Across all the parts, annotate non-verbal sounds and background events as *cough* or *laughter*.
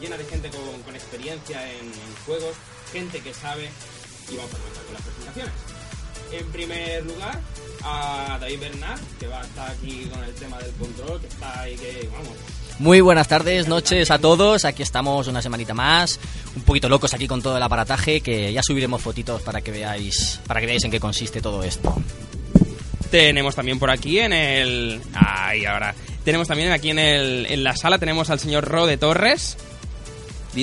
Llena de gente con, con experiencia en, en juegos, gente que sabe y vamos a comenzar con las presentaciones. En primer lugar, a David Bernard, que va a estar aquí con el tema del control, que está ahí, que vamos. Muy buenas tardes, noches a todos. Aquí estamos una semanita más, un poquito locos aquí con todo el aparataje, que ya subiremos fotitos para que veáis, para que veáis en qué consiste todo esto. Tenemos también por aquí en el. Ay, ahora. Tenemos también aquí en, el, en la sala, tenemos al señor Rode Torres.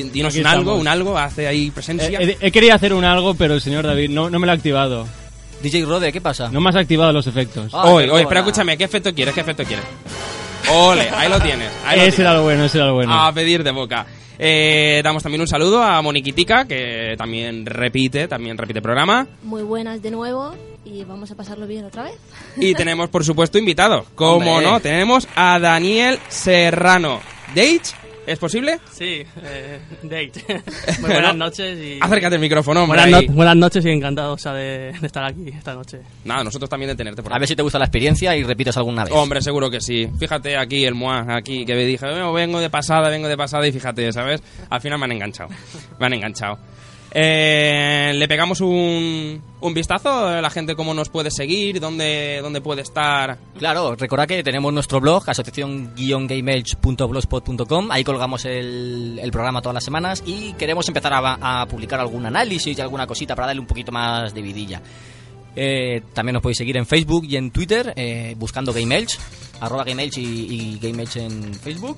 Di- Dinos Aquí un algo, un algo, hace ahí presencia. He, he querido hacer un algo, pero el señor David no, no me lo ha activado. DJ Rode, ¿qué pasa? No me has activado los efectos. Ah, oye, espera, escúchame, ¿qué efecto quieres? ¿Qué efecto quieres? Ole, ahí lo tienes. Ahí lo ese tienes. era lo bueno, ese era lo bueno. A pedir de boca. Eh, damos también un saludo a Moniquitica, que también repite, también repite programa. Muy buenas de nuevo y vamos a pasarlo bien otra vez. Y *laughs* tenemos, por supuesto, invitados. Como Hombre. no, tenemos a Daniel Serrano. ¿Date? ¿Es posible? Sí, eh, date. Muy *laughs* buenas noches y... Acércate al micrófono, hombre. Buenas, no- buenas noches y encantado o sea, de, de estar aquí esta noche. Nada, nosotros también de tenerte por A aquí. ver si te gusta la experiencia y repites alguna vez. Hombre, seguro que sí. Fíjate aquí el Moa, aquí, que me dije, "Eh, vengo de pasada, vengo de pasada, y fíjate, ¿sabes? Al final me han enganchado. Me han enganchado. Eh, Le pegamos un, un vistazo a la gente cómo nos puede seguir, dónde, dónde puede estar. Claro, recordad que tenemos nuestro blog, asociación-gameelch.blogspot.com. Ahí colgamos el, el programa todas las semanas y queremos empezar a, a publicar algún análisis y alguna cosita para darle un poquito más de vidilla. Eh, también nos podéis seguir en Facebook y en Twitter eh, buscando GameElch, arroba GameElch y, y GameElch en Facebook.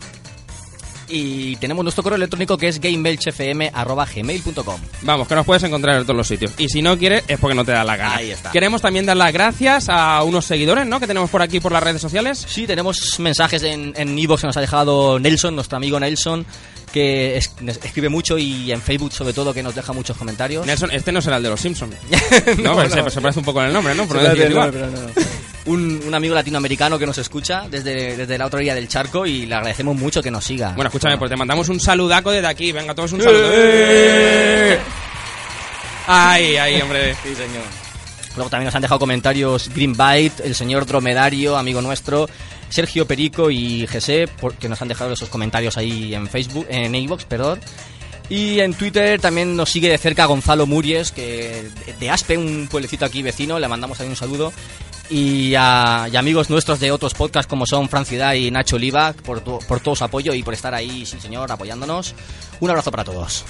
Y tenemos nuestro correo electrónico que es gameelchfm.gmail.com. Vamos, que nos puedes encontrar en todos los sitios. Y si no quieres, es porque no te da la gana. Ahí está. Queremos también dar las gracias a unos seguidores, ¿no? Que tenemos por aquí por las redes sociales. Sí, tenemos mensajes en en iVoox que nos ha dejado Nelson, nuestro amigo Nelson, que es- escribe mucho y en Facebook sobre todo que nos deja muchos comentarios. Nelson, este no será el de los Simpsons. *laughs* no, pues se, se parece un poco en el nombre, ¿no? Por no decir parece, igual. no, pero no. Un, un amigo latinoamericano que nos escucha desde, desde la otra orilla del charco y le agradecemos mucho que nos siga. Bueno, escúchame, pues te mandamos un saludaco desde aquí. Venga, todos un saludo. Ay, ay, hombre. *laughs* Sí, señor. Luego también nos han dejado comentarios Greenbite, el señor Dromedario, amigo nuestro, Sergio Perico y José, que nos han dejado esos comentarios ahí en Facebook, en iVoox, perdón. Y en Twitter también nos sigue de cerca Gonzalo Muries, que de Aspe, un pueblecito aquí vecino, le mandamos ahí un saludo. Y a, y amigos nuestros de otros podcasts como son Fran Ciudad y Nacho Oliva, por, por todo su apoyo y por estar ahí, sí señor, apoyándonos. Un abrazo para todos.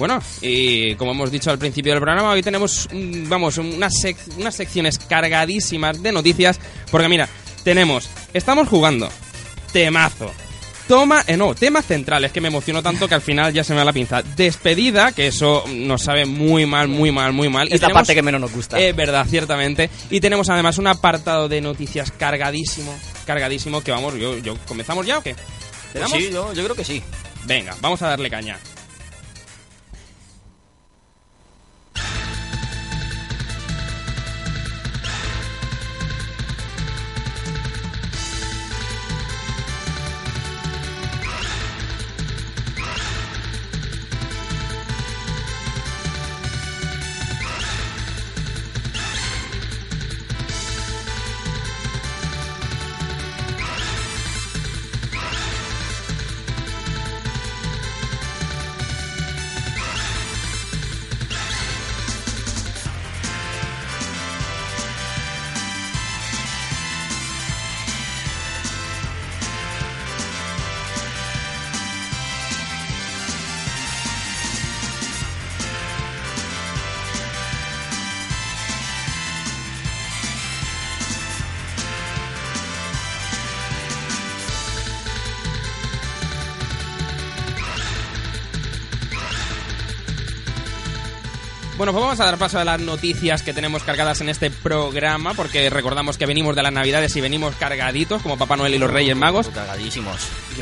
Bueno, y como hemos dicho al principio del programa, hoy tenemos, mm, vamos, unas, unas secciones cargadísimas de noticias. Porque mira, tenemos, estamos jugando, temazo. Toma, eh, no, temas centrales, que me emociono tanto que al final ya se me da la pinza. Despedida, que eso nos sabe muy mal, muy mal, muy mal. Es la parte que menos nos gusta. Es verdad, ciertamente. Y tenemos además un apartado de noticias cargadísimo, cargadísimo, que vamos, yo, yo ¿comenzamos ya o qué? ¿Le Pues sí, yo, yo creo que sí. Venga, vamos a darle caña. Bueno, pues vamos a dar paso a las noticias que tenemos cargadas en este programa, porque recordamos que venimos de las Navidades y venimos cargaditos, como Papá Noel y los Reyes Magos. Cargadísimos.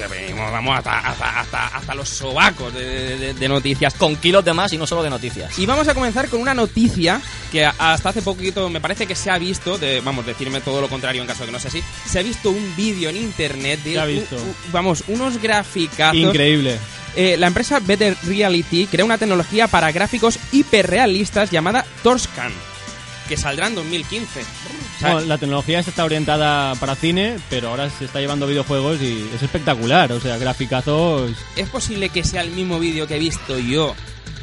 Venimos, vamos hasta, hasta, hasta, hasta los sobacos de, de- de noticias. Con kilos de más y no solo de noticias. Y vamos a comenzar con una noticia que a- hasta hace poquito me parece que se ha visto, de, vamos, decirme todo lo contrario en caso de que no sea así, se ha visto un vídeo en internet de, Se ha u- visto. u- vamos, unos graficazos. Increíble. Eh, la empresa Better Reality crea una tecnología para gráficos hiperrealistas llamada Torscan, que saldrá en 2015. O sea, Bueno, la tecnología está orientada para cine, pero ahora se está llevando videojuegos y es espectacular. O sea, graficazos ¿Es posible que sea el mismo vídeo que he visto yo?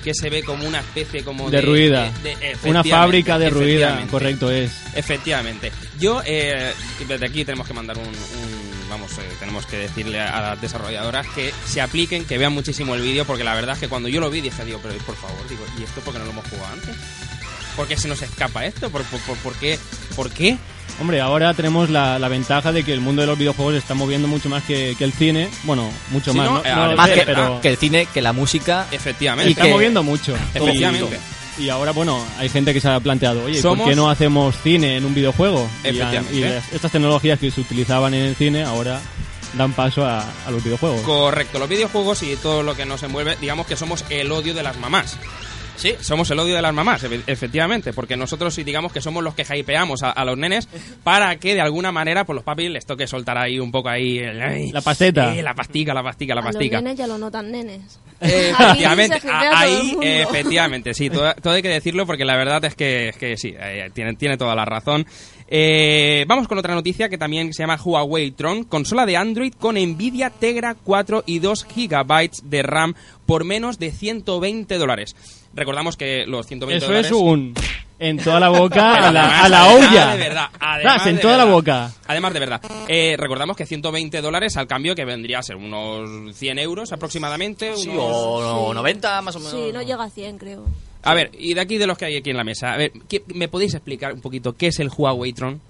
Que se ve como una especie como de... derruida. de- de- Una fábrica derruida, correcto es. Efectivamente. Yo, eh, desde aquí tenemos que mandar un... un- vamos, eh, tenemos que decirle a las desarrolladoras que se apliquen, que vean muchísimo el vídeo, porque la verdad es que cuando yo lo vi dije, digo, pero por favor, digo, ¿y esto por qué no lo hemos jugado antes? ¿Por qué se nos escapa esto? ¿Por, por, por- por qué? ¿Por qué? Hombre, ahora tenemos la, la ventaja de que el mundo de los videojuegos se está moviendo mucho más que, que el cine. Bueno, mucho Sí, más, ¿no? ¿no? Eh, No sé, que- pero Que el cine, que la música. Efectivamente. se está que- moviendo mucho. Efectivamente. Y, y ahora, bueno, hay gente que se ha planteado, oye, Somos- ¿por qué no hacemos cine en un videojuego? Y, Efectivamente. y las- estas tecnologías que se utilizaban en el cine ahora dan paso a, a los videojuegos. Correcto, los videojuegos y todo lo que nos envuelve, digamos que somos el odio de las mamás. Sí. Somos el odio de las mamás, efe- efectivamente, porque nosotros sí digamos que somos los que hypeamos a, a los nenes para que de alguna manera pues los papis les toque soltar ahí un poco ahí el- ay, La pasteta. eh, la pastica, la pastica, la A los pastica. nenes ya lo notan nenes. Eh, efectivamente, ahí, efectivamente, sí, todo, todo hay que decirlo porque la verdad es que, es que sí, eh, tiene, tiene toda la razón. Eh, vamos con otra noticia que también se llama Huawei Tron, consola de Android con Nvidia Tegra 4 y 2 GB de RAM por menos de 120 dólares. Recordamos que los 120 Eso dólares... es un... En toda la boca, a la, a la olla. de verdad, además en de toda la verdad. boca. Además de verdad. Eh, recordamos que 120 dólares al cambio que vendría a ser unos 100 euros aproximadamente. Sí, unos- o, o Sí. 90 más o menos. Sí, no llega a 100, creo. A ver, y de aquí de los que hay aquí en la mesa, a ver, ¿qué- ¿me podéis explicar un poquito qué es el Huawei Tron?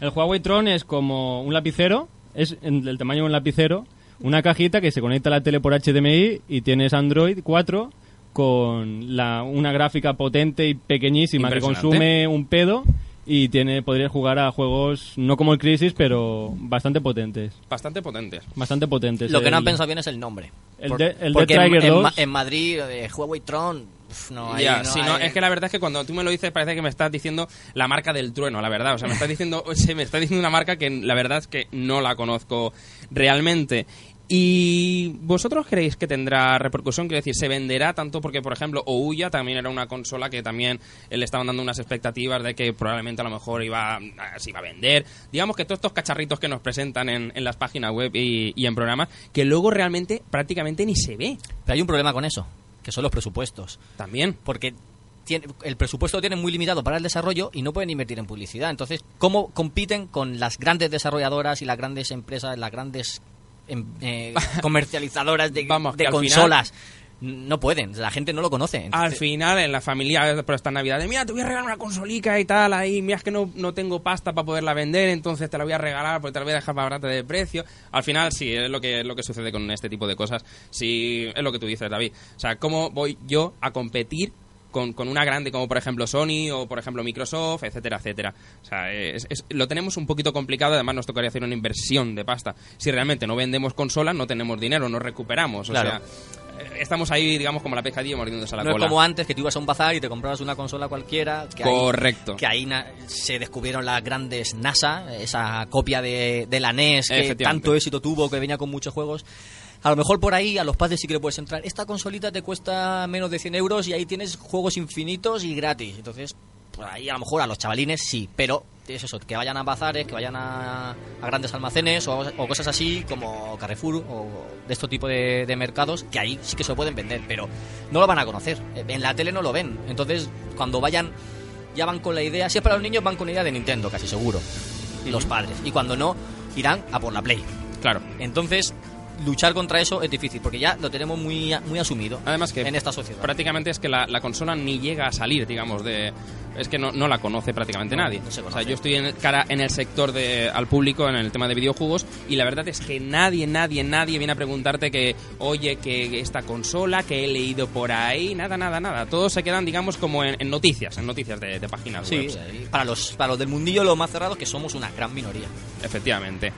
El Huawei Tron es como un lapicero, es del tamaño de un lapicero, una cajita que se conecta a la tele por HDMI y tienes Android 4 con la, una gráfica potente y pequeñísima que consume un pedo y tiene podrías jugar a juegos no como el Crisis, pero bastante potentes. Bastante potentes. Bastante potentes. Lo que no han pensado bien es el nombre. el Por- de- el porque Death en, Trigger en 2. Ma- en Madrid, eh, Huawei Tron. no hay, ya, no sí, no, hay- es que la verdad es que cuando tú me lo dices parece que me estás diciendo la marca del trueno, la verdad. O sea, me estás diciendo, *laughs* se me está diciendo una marca que la verdad es que no la conozco realmente. ¿Y vosotros creéis que tendrá repercusión? Quiero decir, ¿se venderá tanto? Porque, por ejemplo, Ouya también era una consola que también le estaban dando unas expectativas de que probablemente a lo mejor iba, a- se iba a vender. Digamos que todos estos cacharritos que nos presentan en, en las páginas web y, y en programas, que luego realmente prácticamente ni se ve. Pero hay un problema con eso, que son los presupuestos. También. Porque tiene- el presupuesto lo tienen muy limitado para el desarrollo y no pueden invertir en publicidad. Entonces, ¿cómo compiten con las grandes desarrolladoras y las grandes empresas, las grandes eh, *laughs* comercializadoras de, Vamos, de consolas? no pueden, la gente no lo conoce. Al final, en la familia, por esta Navidad, de, mira, te voy a regalar una consolica y tal, ahí, mira, es que no, no tengo pasta para poderla vender, entonces te la voy a regalar porque te la voy a dejar más barata de precio. Al final, sí, es lo que, es lo que sucede con este tipo de cosas. Sí, es lo que tú dices, David. O sea, ¿cómo voy yo a competir con, con una grande como por ejemplo Sony o por ejemplo Microsoft, etcétera, etcétera. O sea, es- es- lo tenemos un poquito complicado, además nos tocaría hacer una inversión de pasta. Si realmente no vendemos consolas, no tenemos dinero, no recuperamos. O Claro. sea, eh, estamos ahí, digamos, como la pescadilla mordiéndose la no cola. es como antes que tú ibas a un bazar y te comprabas una consola cualquiera. Que ahí- Correcto. que ahí na- se descubrieron las grandes NASA, esa copia de, de la NES que tanto éxito tuvo, que venía con muchos juegos. A lo mejor por ahí a los padres sí que le puedes entrar. Esta consolita te cuesta menos de 100 euros y ahí tienes juegos infinitos y gratis. Entonces, por ahí a lo mejor a los chavalines sí, pero es eso, que vayan a bazares, que vayan a, a grandes almacenes o, o cosas así como Carrefour o de este tipo de, de mercados, que ahí sí que se lo pueden vender, pero no lo van a conocer. En la tele no lo ven. Entonces, cuando vayan, ya van con la idea, si es para los niños, van con la idea de Nintendo, casi seguro. Los padres. Y cuando no, irán a por la Play. Claro. Entonces, luchar contra eso es difícil, porque ya lo tenemos muy, muy asumido Además que en esta sociedad. prácticamente es que la, la consola ni llega a salir, digamos, de... Es que no, no la conoce prácticamente nadie. no se o sea, yo estoy en cara en el sector de, al público, en el tema de videojuegos, y la verdad es que nadie, nadie, nadie viene a preguntarte que, oye, que esta consola, que he leído por ahí, nada, nada, nada. Todos se quedan, digamos, como en, en noticias, en noticias de, de páginas Sí, web. para los, para los del mundillo lo más cerrado que somos una gran minoría. Efectivamente.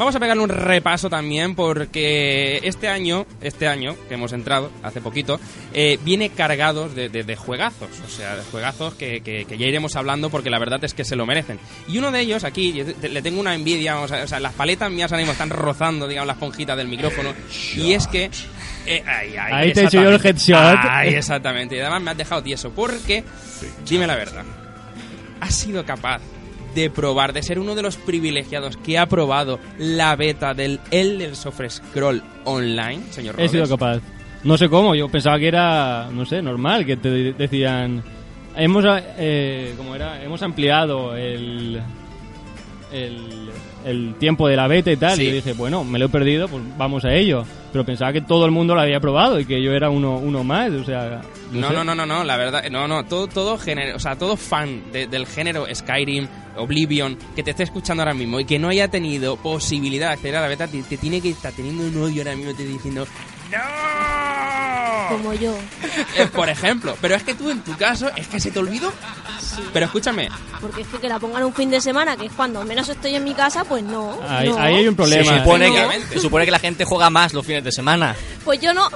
Vamos a pegarle un repaso también porque este año, este año que hemos entrado hace poquito, eh, viene cargados de, de- de juegazos, o sea, de juegazos que, que- que ya iremos hablando porque la verdad es que se lo merecen. Y uno de ellos aquí, le tengo una envidia, o sea, o sea, las paletas mías ahora mismo están rozando, digamos, la esponjita del micrófono, y es que... eh, ay, ay, Ahí te he hecho yo el headshot. Ay, exactamente. Y además me has dejado tieso porque, dime la verdad, has sido capaz de probar, de ser uno de los privilegiados que ha probado la beta del Elder Scroll Online, señor He sido capaz. No sé cómo, yo pensaba que era, no sé, normal, que te decían... Hemos, eh, ¿cómo era? Hemos ampliado el, el, el tiempo de la beta y tal. Sí. Y yo dije, bueno, me lo he perdido, pues vamos a ello. Pero pensaba que todo el mundo lo había probado y que yo era uno, uno más, o sea... No, sé. no, no, no, no, la verdad, no, no, todo, todo género, o sea, todo fan de- del género Skyrim, Oblivion, que te esté escuchando ahora mismo y que no haya tenido posibilidad de acceder a la beta, te, te tiene que estar teniendo un odio ahora mismo, te diciendo, ¡No! Como yo. Eh, por ejemplo, pero es que tú en tu caso, es que se te olvidó. Pero escúchame, Porque es que que la pongan un fin de semana, que es cuando menos estoy en mi casa, pues no. Ahí, no. ahí hay un Se problema. supone, que, Efectivamente. se supone que la gente juega más los fines de semana. Pues yo no.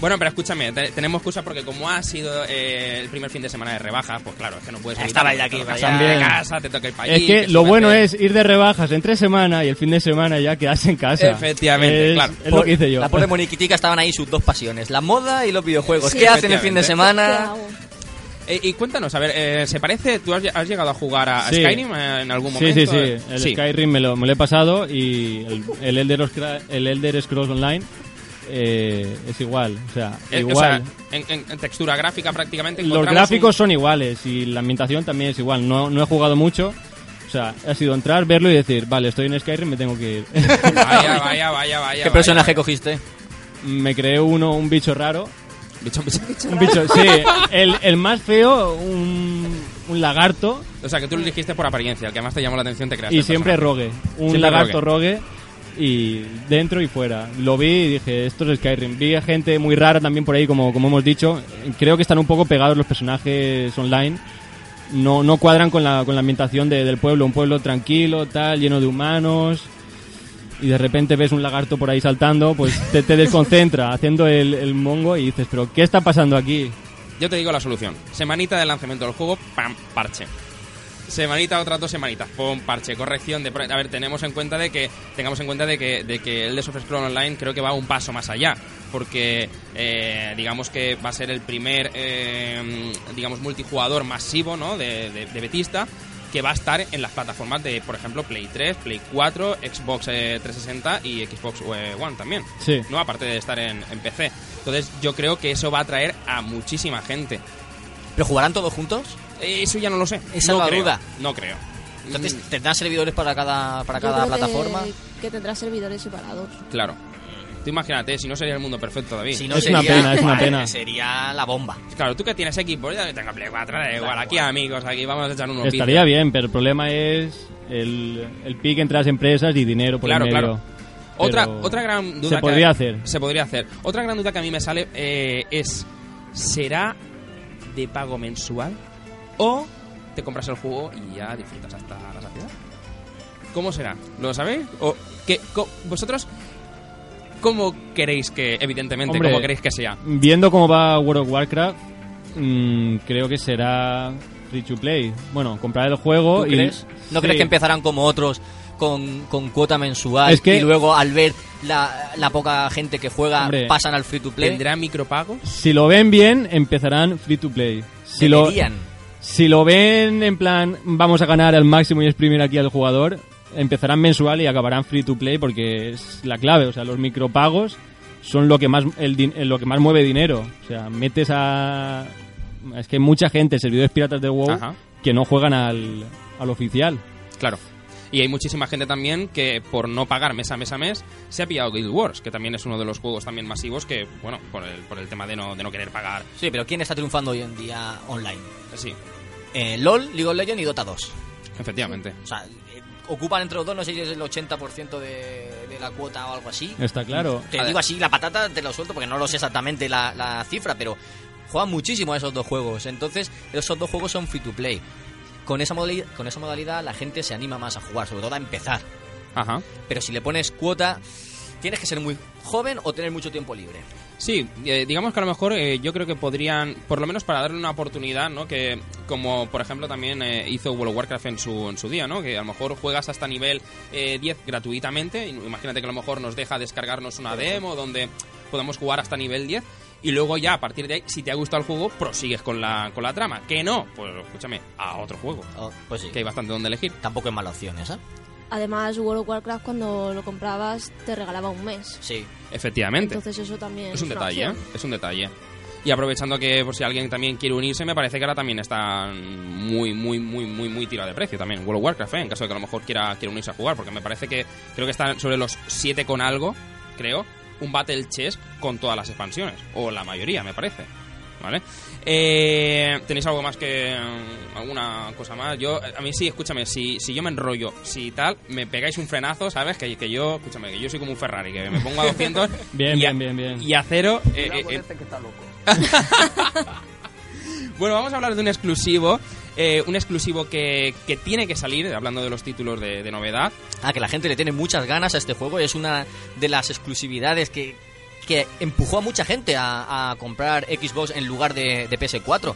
Bueno, pero escúchame, te- tenemos excusa porque como ha sido eh, el primer fin de semana de rebajas, pues claro, es que no puedes ahí de aquí, para de casa, te toca ir para Es que lo bueno es ir de rebajas entre semana y el fin de semana ya quedarse en casa. Efectivamente, es, claro. Es lo que hice yo. La pobre Moniquitica estaban ahí sus dos pasiones, la moda y los videojuegos. Sí, ¿Qué hacen el fin de efectivamente. ¿Qué semana? Eh, y cuéntanos, a ver, eh, ¿se parece? ¿Tú has, has llegado a jugar a, a Sí. Skyrim eh, en algún Sí, momento? sí, sí. El Skyrim me lo, me lo he pasado y el, el, Elder, el Elder Scrolls Online eh, es igual. O sea, Eh, o igual. sea, en, en- textura gráfica prácticamente Los gráficos un- son iguales y la ambientación también es igual. No, no he jugado mucho. O sea, ha sido entrar, verlo y decir, vale, estoy en Skyrim, me tengo que ir. *laughs* Vaya, vaya, vaya, vaya. ¿Qué vaya. personaje cogiste? Me creé uno, un bicho raro. Bicho, bicho. Un bicho, sí. *laughs* El, el más feo, un, un lagarto. O sea, que tú lo elegiste por apariencia, el que más te llamó la atención te creaste. Y siempre rogue. Un Siempre lagarto rogue. Y dentro y fuera. Lo vi y dije, esto es Skyrim. Vi a gente muy rara también por ahí, como, como hemos dicho. Creo que están un poco pegados los personajes online. No, no cuadran con la, con la ambientación de- del pueblo. Un pueblo tranquilo, tal, lleno de humanos. Y de repente ves un lagarto por ahí saltando, pues te, te desconcentra haciendo el, el mongo y dices, pero ¿qué está pasando aquí? Yo te digo la solución. Semanita de lanzamiento del juego, pam, parche. Semanita, otras dos semanitas, pum, parche, corrección de... A ver, tenemos en cuenta de que... Tengamos en cuenta de que, de que el de Soft Scroll Online creo que va un paso más allá. Porque, eh, digamos que va a ser el primer, eh, digamos, multijugador masivo, ¿no? De, de, de Betista que va a estar en las plataformas de, por ejemplo, Play 3, Play 4, Xbox eh, 360 y Xbox eh, One también. Sí. ¿no? Aparte de estar en, en PC. Entonces yo creo que eso va a atraer a muchísima gente. ¿Pero jugarán todos juntos? Eh, Eso ya no lo sé. Esa no es la creo, duda. No creo. Entonces, ¿tendrán servidores para cada, para Yo cada creo que- plataforma? Que, tendrá servidores separados. claro. Tú imagínate, si no sería el mundo perfecto, David. Si no Es una sería- pena, es una pena. Sería la bomba. Claro, tú que tienes equipo, yo que tengo Play 4, da igual, aquí amigos, aquí vamos a echar unos Estaría bien, pero el problema es el, el pique entre las empresas y dinero por Claro, el medio. claro. Otra, Pero otra gran duda Se que- podría hacer. Se podría hacer. Otra gran duda que a mí me sale eh, es, ¿será de pago mensual o te compras el juego y ya disfrutas hasta la saciedad? ¿Cómo será? ¿Lo sabéis? ¿O qué, co- ¿Vosotros cómo queréis que, evidentemente, Hombre, cómo queréis que sea? Viendo cómo va World of Warcraft, mm, creo que será free to play. Bueno, comprar el juego ¿Tú y... crees? ¿No Sí. crees que empezarán como otros con, con cuota mensual Es que- y luego al ver la, la poca gente que juega Hombre, pasan al free to play? ¿Tendrá micropagos? Si lo ven bien, empezarán free to play. Si lo, Deberían. si lo ven en plan, vamos a ganar al máximo y exprimir aquí al jugador, empezarán mensual y acabarán free to play porque es la clave. O sea, los micropagos son lo que más, el, din- lo que más mueve dinero. O sea, metes a... Es que hay mucha gente, servidores piratas de WoW, Ajá. que no juegan al, al oficial. Claro. Y hay muchísima gente también que por no pagar mes a mes a mes se ha pillado Guild Wars, que también es uno de los juegos también masivos que, bueno, por el, por el tema de no, de no querer pagar. Sí, pero ¿quién está triunfando hoy en día online? Sí, Eh, LOL, League of Legends y Dota 2. efectivamente. O sea, eh, ocupan entre los dos, no sé si es el 80% de, de la cuota o algo así. Está claro. Te digo así, la patata te lo suelto porque no lo sé exactamente la, la cifra, pero juegan muchísimo a esos dos juegos. Entonces, esos dos juegos son free to play. Con esa, modalidad, con esa modalidad la gente se anima más a jugar, sobre todo a empezar. Ajá. Pero si le pones cuota, tienes que ser muy joven o tener mucho tiempo libre. Sí, eh, digamos que a lo mejor eh, yo creo que podrían, por lo menos para darle una oportunidad, ¿no? Que como por ejemplo también eh, hizo World of Warcraft en su, en su día, ¿no? Que a lo mejor juegas hasta nivel eh, 10 gratuitamente. Imagínate que a lo mejor nos deja descargarnos una demo donde podemos jugar hasta nivel 10. Y luego ya a partir de ahí, si te ha gustado el juego, prosigues con la, con la trama. Que no, pues escúchame, a otro juego. Oh, pues sí. Que hay bastante donde elegir. Tampoco es mala opción esa. Además, World of Warcraft cuando lo comprabas te regalaba un mes. Sí. Efectivamente. Entonces eso también Es un detalle, ¿eh? Es un detalle. Y aprovechando que por si alguien también quiere unirse, me parece que ahora también está muy, muy, muy, muy, muy tirado de precio también. World of Warcraft, ¿eh? En caso de que a lo mejor quiera, quiera unirse a jugar, porque me parece que creo que está sobre los 7 con algo, creo, un Battle Chess con todas las expansiones. O la mayoría, me parece. ¿Vale? Eh, ¿Tenéis algo más que mm, alguna cosa más? Yo, a mí sí, escúchame, si, si yo me enrollo, si tal, me pegáis un frenazo, ¿sabes? Que, que yo, escúchame, que yo soy como un Ferrari, que me pongo a 200 *laughs* Bien, y a- bien, bien, bien. y a cero. eh, eh, eh. *laughs* bueno, vamos a hablar de un exclusivo. eh, un exclusivo que, que tiene que salir, hablando de los títulos de, de novedad. Ah, que la gente le tiene muchas ganas a este juego. Es una de las exclusividades que, que empujó a mucha gente a, comprar Xbox en lugar de, de PS4.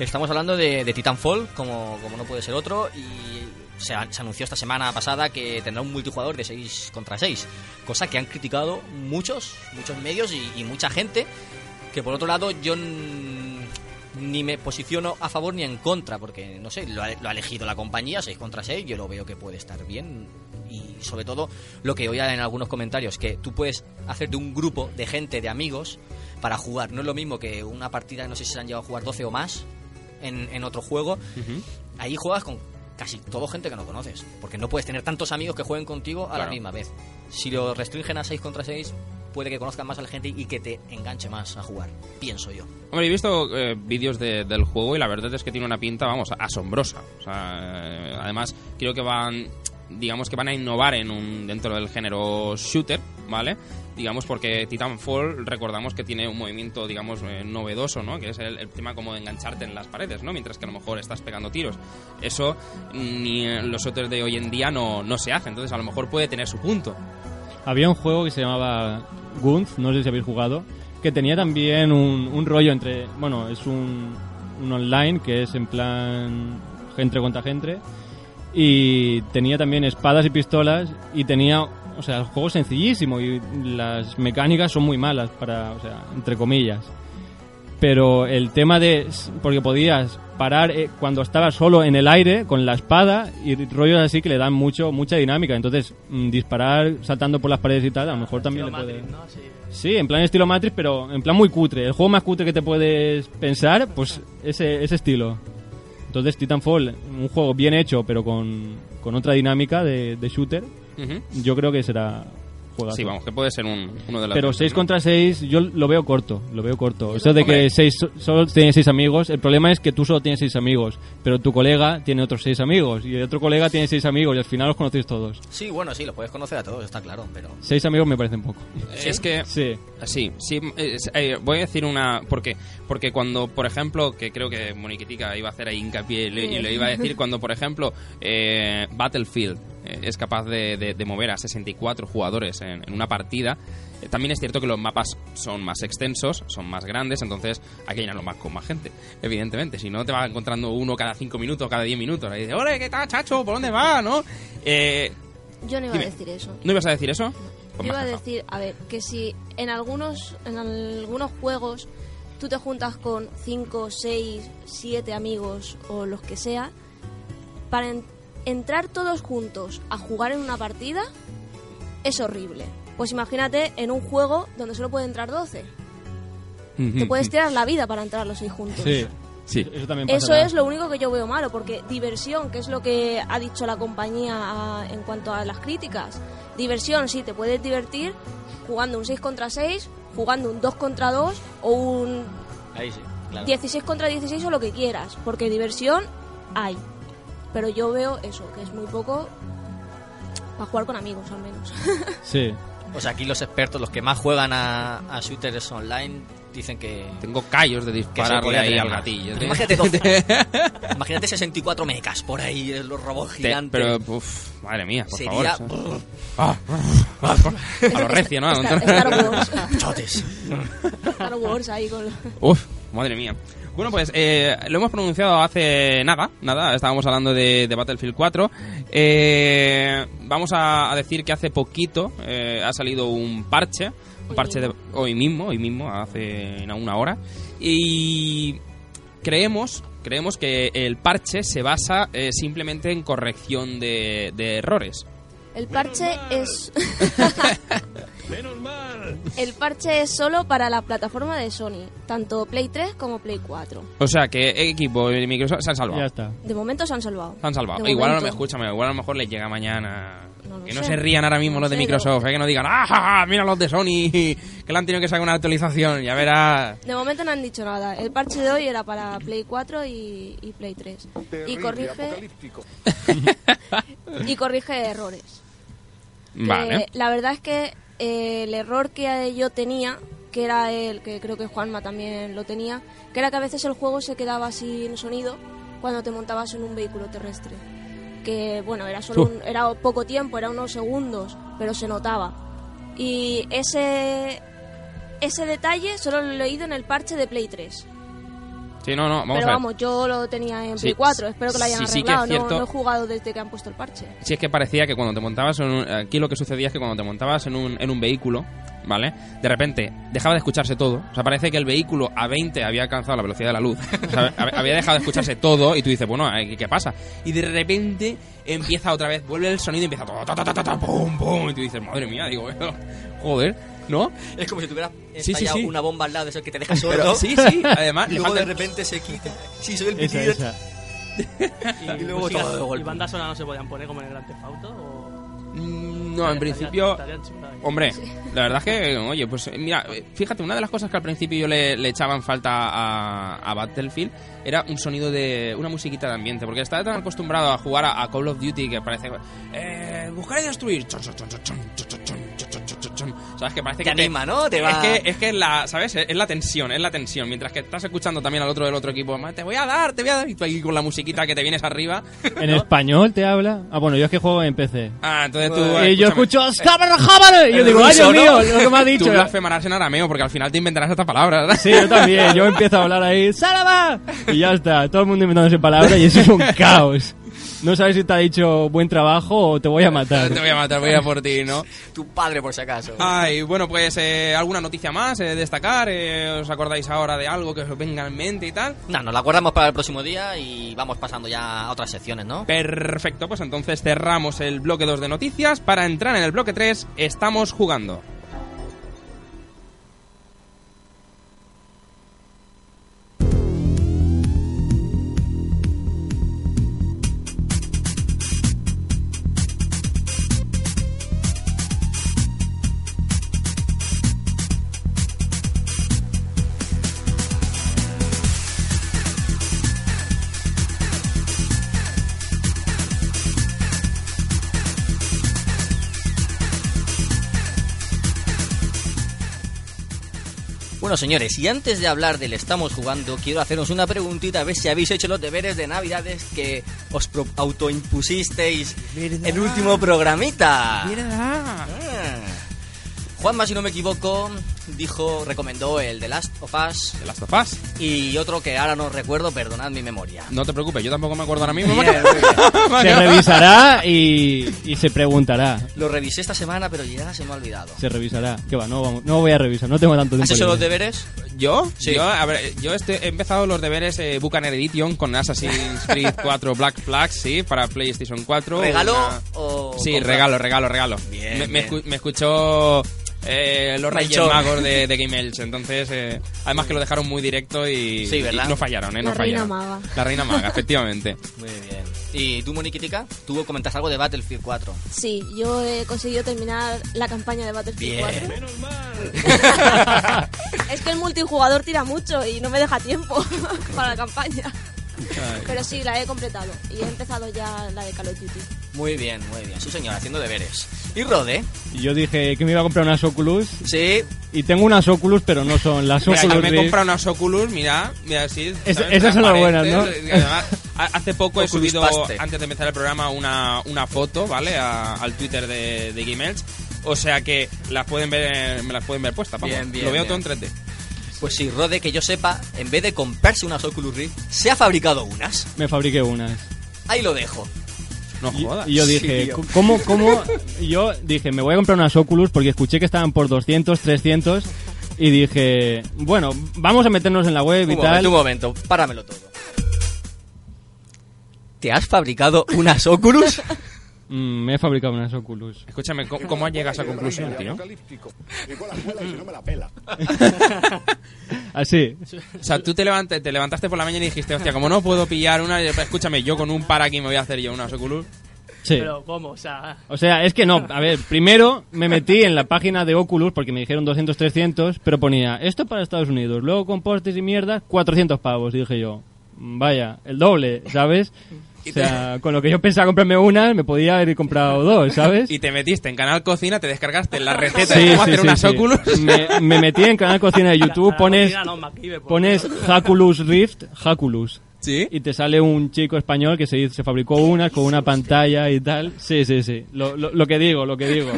Estamos hablando de, Titanfall, como, como no puede ser otro, y se, anunció esta semana pasada que tendrá un multijugador de 6 contra 6, cosa que han criticado muchos, muchos medios y, mucha gente, que por otro lado yo ni me posiciono a favor ni en contra, porque no sé, lo ha, ha elegido la compañía 6 contra 6, yo lo veo que puede estar bien. Y sobre todo lo que oía en algunos comentarios, que tú puedes hacer de un grupo de gente, de amigos, para jugar. No es lo mismo que una partida, no sé si se han llegado a jugar 12 o más en, en otro juego. Ahí juegas con casi todo gente que no conoces, porque no puedes tener tantos amigos que jueguen contigo a la misma vez. Si lo restringen a 6 contra 6, puede que conozcan más a la gente y que te enganche más a jugar, pienso yo. Hombre, he visto eh, vídeos de- del juego y la verdad es que tiene una pinta, vamos, asombrosa. O sea, eh, además, creo que van, digamos que van a innovar en un, dentro del género shooter, ¿vale? Digamos porque Titanfall, recordamos que tiene un movimiento, digamos, eh, novedoso, ¿no? Que es el, el tema como de engancharte en las paredes, ¿no? Mientras que a lo mejor estás pegando tiros. Eso ni en los shooters de hoy en día no, no se hace, entonces a lo mejor puede tener su punto. Había un juego que se llamaba Gunz, no sé si habéis jugado, que tenía también un, un rollo entre. Bueno, es un, un online que es en plan gente contra gente. Y tenía también espadas y pistolas. Y tenía. O sea, el juego es sencillísimo y las mecánicas son muy malas, para, o sea, entre comillas. Pero el tema de. Porque podías parar eh, cuando estabas solo en el aire con la espada y rollos así que le dan mucho mucha dinámica. Entonces, mm, disparar saltando por las paredes y tal, a lo mejor también le puede. ¿no? Sí. Sí, en plan estilo Matrix, pero en plan muy cutre. El juego más cutre que te puedes pensar, pues ese, ese estilo. Entonces, Titanfall, un juego bien hecho, pero con, con otra dinámica de, de shooter, yo creo que será juegazo. Sí, vamos, que puede ser un, uno de los Pero dos, 6 ¿no? contra 6 yo lo veo corto, lo veo corto. Eso de que seis, solo tienes 6 amigos, el problema es que tú solo tienes 6 amigos, pero tu colega tiene otros 6 amigos y el otro colega tiene 6 amigos y al final los conocéis todos. Sí, bueno, sí, lo puedes conocer a todos, está claro, pero... 6 amigos me parecen poco. Es que Sí. Sí, sí, es- eh, voy a decir una... ¿Por qué? Porque cuando, por ejemplo, que creo que Moniquitica iba a hacer ahí hincapié y le, y le iba a decir, cuando, por ejemplo, eh, Battlefield es capaz de, de- de mover a 64 jugadores en, en una partida, eh, también es cierto que los mapas son más extensos, son más grandes, entonces hay que llenarlo más con más gente, evidentemente. Si no, te vas encontrando uno cada 5 minutos, cada 10 minutos. Ahí dices, ¡Ole, qué tal, chacho! ¿Por dónde va? ¿No? Eh, Yo no iba Dime. a decir eso. ¿No ibas a decir eso? Pues Yo iba a decir, a ver, que si en algunos, en algunos juegos tú te juntas con 5, 6, 7 amigos o los que sea, para en- entrar todos juntos a jugar en una partida es horrible. Pues imagínate en un juego donde solo pueden entrar 12. Te puedes tirar la vida para entrar los 6 juntos. Sí. Sí. Eso también pasa. Eso es lo único que yo veo malo, porque diversión, que es lo que ha dicho la compañía a- en cuanto a las críticas. Diversión, sí, te puedes divertir jugando un 6 contra 6, jugando un 2 contra 2 o un Ahí sí, claro. 16 contra 16 o lo que quieras, porque diversión hay. Pero yo veo eso, que es muy poco para jugar con amigos al menos. *laughs* Sí. O sea, aquí los expertos, los que más juegan a, a shooters online, dicen que... Tengo callos de dispararle ahí al gatillo. Imagínate, doce- *laughs* imagínate 64 mechas por ahí, los robots Te- gigantes. pero, uf, madre mía, por Sería... favor. Ah, a lo recio, ¿no? Star, Star Wars. Chotes. Star Wars ahí con... Uf, madre mía. Bueno, pues eh, lo hemos pronunciado hace nada, nada, estábamos hablando de, de Battlefield 4. Eh, vamos a, a decir que hace poquito eh, ha salido un parche, un parche de hoy mismo, hoy mismo, hace una hora. Y creemos, creemos que el parche se basa eh, simplemente en corrección de, de errores. El parche es... *laughs* *laughs* El parche es solo para la plataforma de Sony, tanto Play 3 como Play 4. O sea que equipo y Microsoft se han salvado. Ya está. De momento se han salvado. Se han salvado. De Igual momento. mejor, escúchame, igual a lo mejor les llega mañana. No lo que no sé. se rían ahora mismo No los de sé, Microsoft, eh, que no digan, ¡ah, ja, ja, mira los de Sony! *laughs* Que le han tenido que sacar una actualización, ya verás. De momento no han dicho nada. El parche de hoy era para Play 4 y, y Play 3. Y corrige... *laughs* *laughs* y corrige errores. Que Vale. La verdad es que eh, el error que yo tenía, que era el que creo que Juanma también lo tenía, que era que a veces el juego se quedaba sin sonido cuando te montabas en un vehículo terrestre. Que bueno, era solo un- era poco tiempo, era unos segundos, pero se notaba. Y ese ese detalle solo lo he leído en el parche de Play 3. Sí, no, no, vamos pero a ver. vamos, yo lo tenía en Sí, Play 4, espero que lo hayan sí, sí que es arreglado. no, no he jugado desde que han puesto el parche. Si es que parecía que cuando te montabas en un, aquí lo que sucedía es que cuando te montabas en un, en un vehículo, ¿vale? De repente dejaba de escucharse todo. O sea, parece que el vehículo a 20 había alcanzado la velocidad de la luz. *laughs* O sea, hab- había dejado de escucharse todo y tú dices, bueno, ¿qué qué pasa? Y de repente empieza otra vez, vuelve el sonido y empieza todo, pum, pum, y tú dices, madre mía, digo, *laughs* joder, ¿no? Es como si tuviera Sí, sí, sí. una bomba al lado de eso que te deja Pero sordo. sí, sí, *laughs* además, Y luego de repente se quita. Sí, soy el esa. *laughs* Y, Y luego músicas- todo de golpe. ¿Y bandas sonoras no se podían poner como en el Grand Theft Auto? O... Mm, No, en principio, estaría. Hombre, la verdad es que, oye, pues eh, mira, eh, fíjate, una de las cosas que al principio yo le, le echaba en falta a, a Battlefield era un sonido de una musiquita de ambiente, porque estaba tan acostumbrado a jugar a, a Call of Duty que parece, eh, buscar y destruir, chon, chon, chon, sabes que parece Te que anima, ¿no? Te va- Es que es que la, sabes, es la tensión, es la tensión, mientras que estás escuchando también al otro del otro equipo, "Ma, te voy a dar, te voy a dar y tú ahí con la musiquita que te vienes arriba. *laughs* ¿En español te habla? Ah, bueno, yo es que juego en PC. Ah, entonces tú y yo escucho "Jábara, jábara", y yo digo, ¡ay, Dios mío! ¿no? Lo que me ha *laughs* dicho. Tú blasfemarás en arameo porque al final te inventarás estas palabras. Sí, yo también. Yo empiezo a hablar ahí, ¡Salama! Y ya está. Todo el mundo inventándose palabras y eso es un *laughs* caos. No sabes si te ha dicho buen trabajo o te voy a matar. *laughs* Te voy a matar, voy a por ti, ¿no? *laughs* Tu padre, por si acaso. Ay, bueno, pues eh, alguna noticia más eh, destacar. Eh, ¿Os acordáis ahora de algo que os venga en mente y tal? No, nos la guardamos para el próximo día y vamos pasando ya a otras secciones, ¿no? Perfecto, pues entonces cerramos el bloque 2 de noticias. Para entrar en el bloque 3, estamos jugando. Señores, y antes de hablar del estamos jugando, quiero haceros una preguntita a ver si habéis hecho los deberes de Navidades que os autoimpusisteis el último programita. Ah. Juanma, si no me equivoco, dijo, recomendó el de Last of Us ¿De las tofas? y otro que ahora no recuerdo, perdonad mi memoria. No te preocupes, yo tampoco me acuerdo ahora mismo. Bien. *laughs* Se revisará y, y se preguntará. Lo revisé esta semana, pero ya se me ha olvidado. Se revisará. ¿Qué va? No, vamos, no voy a revisar. No tengo tanto ¿Has tiempo. hecho los deberes? ¿Yo? Sí. Yo, a ver, yo este- he empezado los deberes eh, Buccaneer Edition con Assassin's Creed *laughs* 4 Black Flag, sí, para PlayStation 4. ¿Regalo una- o Sí, compra? regalo, regalo, regalo. Bien, me, me bien. escu- me escuchó eh, los Reyes. Magos de, de Game Elch, entonces, eh, además que lo dejaron muy directo y, Sí, ¿verdad? y no fallaron, ¿eh? No La Reina fallaron. Maga. La Reina Maga, efectivamente. *laughs* Muy bien. ¿Y tú, Moniquitica? Tú comentas algo de Battlefield 4. Sí, yo he conseguido terminar la campaña de Battlefield Bien. 4. *laughs* es que el multijugador tira mucho y no me deja tiempo *laughs* para la campaña. *laughs* Pero sí, la he completado y he empezado ya la de Call of Duty. Muy bien, muy bien. Sí, señor, haciendo deberes. ¿Y Rode? Y yo dije que me iba a comprar unas Oculus. Sí. Y tengo unas Oculus, pero no son las Mira, Oculus yo me he comprado unas Oculus, mira, mira, sí. Es- esas son las buenas, y además, ha- hace poco he subido, Paste. antes de empezar el programa, una, una foto, ¿vale? A- al Twitter de, de Game Elch. O sea que las pueden ver, me las pueden ver puestas, vamos. Bien, bien, Lo veo bien. todo en 3D. Pues sí, Rode, que yo sepa, en vez de comprarse unas Oculus Rift, se ha fabricado unas. Me fabriqué unas. Ahí lo dejo. No Y, jodas. y yo dije. ¿cómo, cómo? *laughs* Yo dije, me voy a comprar unas Oculus porque escuché que estaban por 200, 300. Y dije, bueno, vamos a meternos en la web y Un tal. momento, un momento, páramelo todo. ¿Te has fabricado unas Oculus? *laughs* Mm, me he fabricado unas Oculus. Escúchame, ¿cómo, cómo has llegado a esa conclusión, tío? *laughs* Así. O sea, tú te, levante- te levantaste por la mañana y dijiste, hostia, como no puedo pillar una, escúchame, yo con un par aquí me voy a hacer yo unas Oculus. Sí. Pero, ¿cómo? O sea, O sea, es que no, a ver, primero me metí en la página de Oculus porque me dijeron 200, 300, pero ponía esto para Estados Unidos, luego con postes y mierdas, 400 pavos, y dije yo, vaya, el doble, ¿sabes? O sea, con lo que yo pensaba comprarme una, me podía haber comprado dos, ¿sabes? *laughs* Y te metiste en Canal Cocina, te descargaste la receta Sí, de cómo sí, hacer sí, unas sí. Oculus. Me, me metí en Canal Cocina de YouTube, la pones, cocina no, MacGyver, pones. *laughs* Haculus Rift, Haculus. ¿Sí? Y te sale un chico español que se, se fabricó una con una pantalla y tal. Sí, sí, sí. Lo, lo, lo que digo, lo que digo.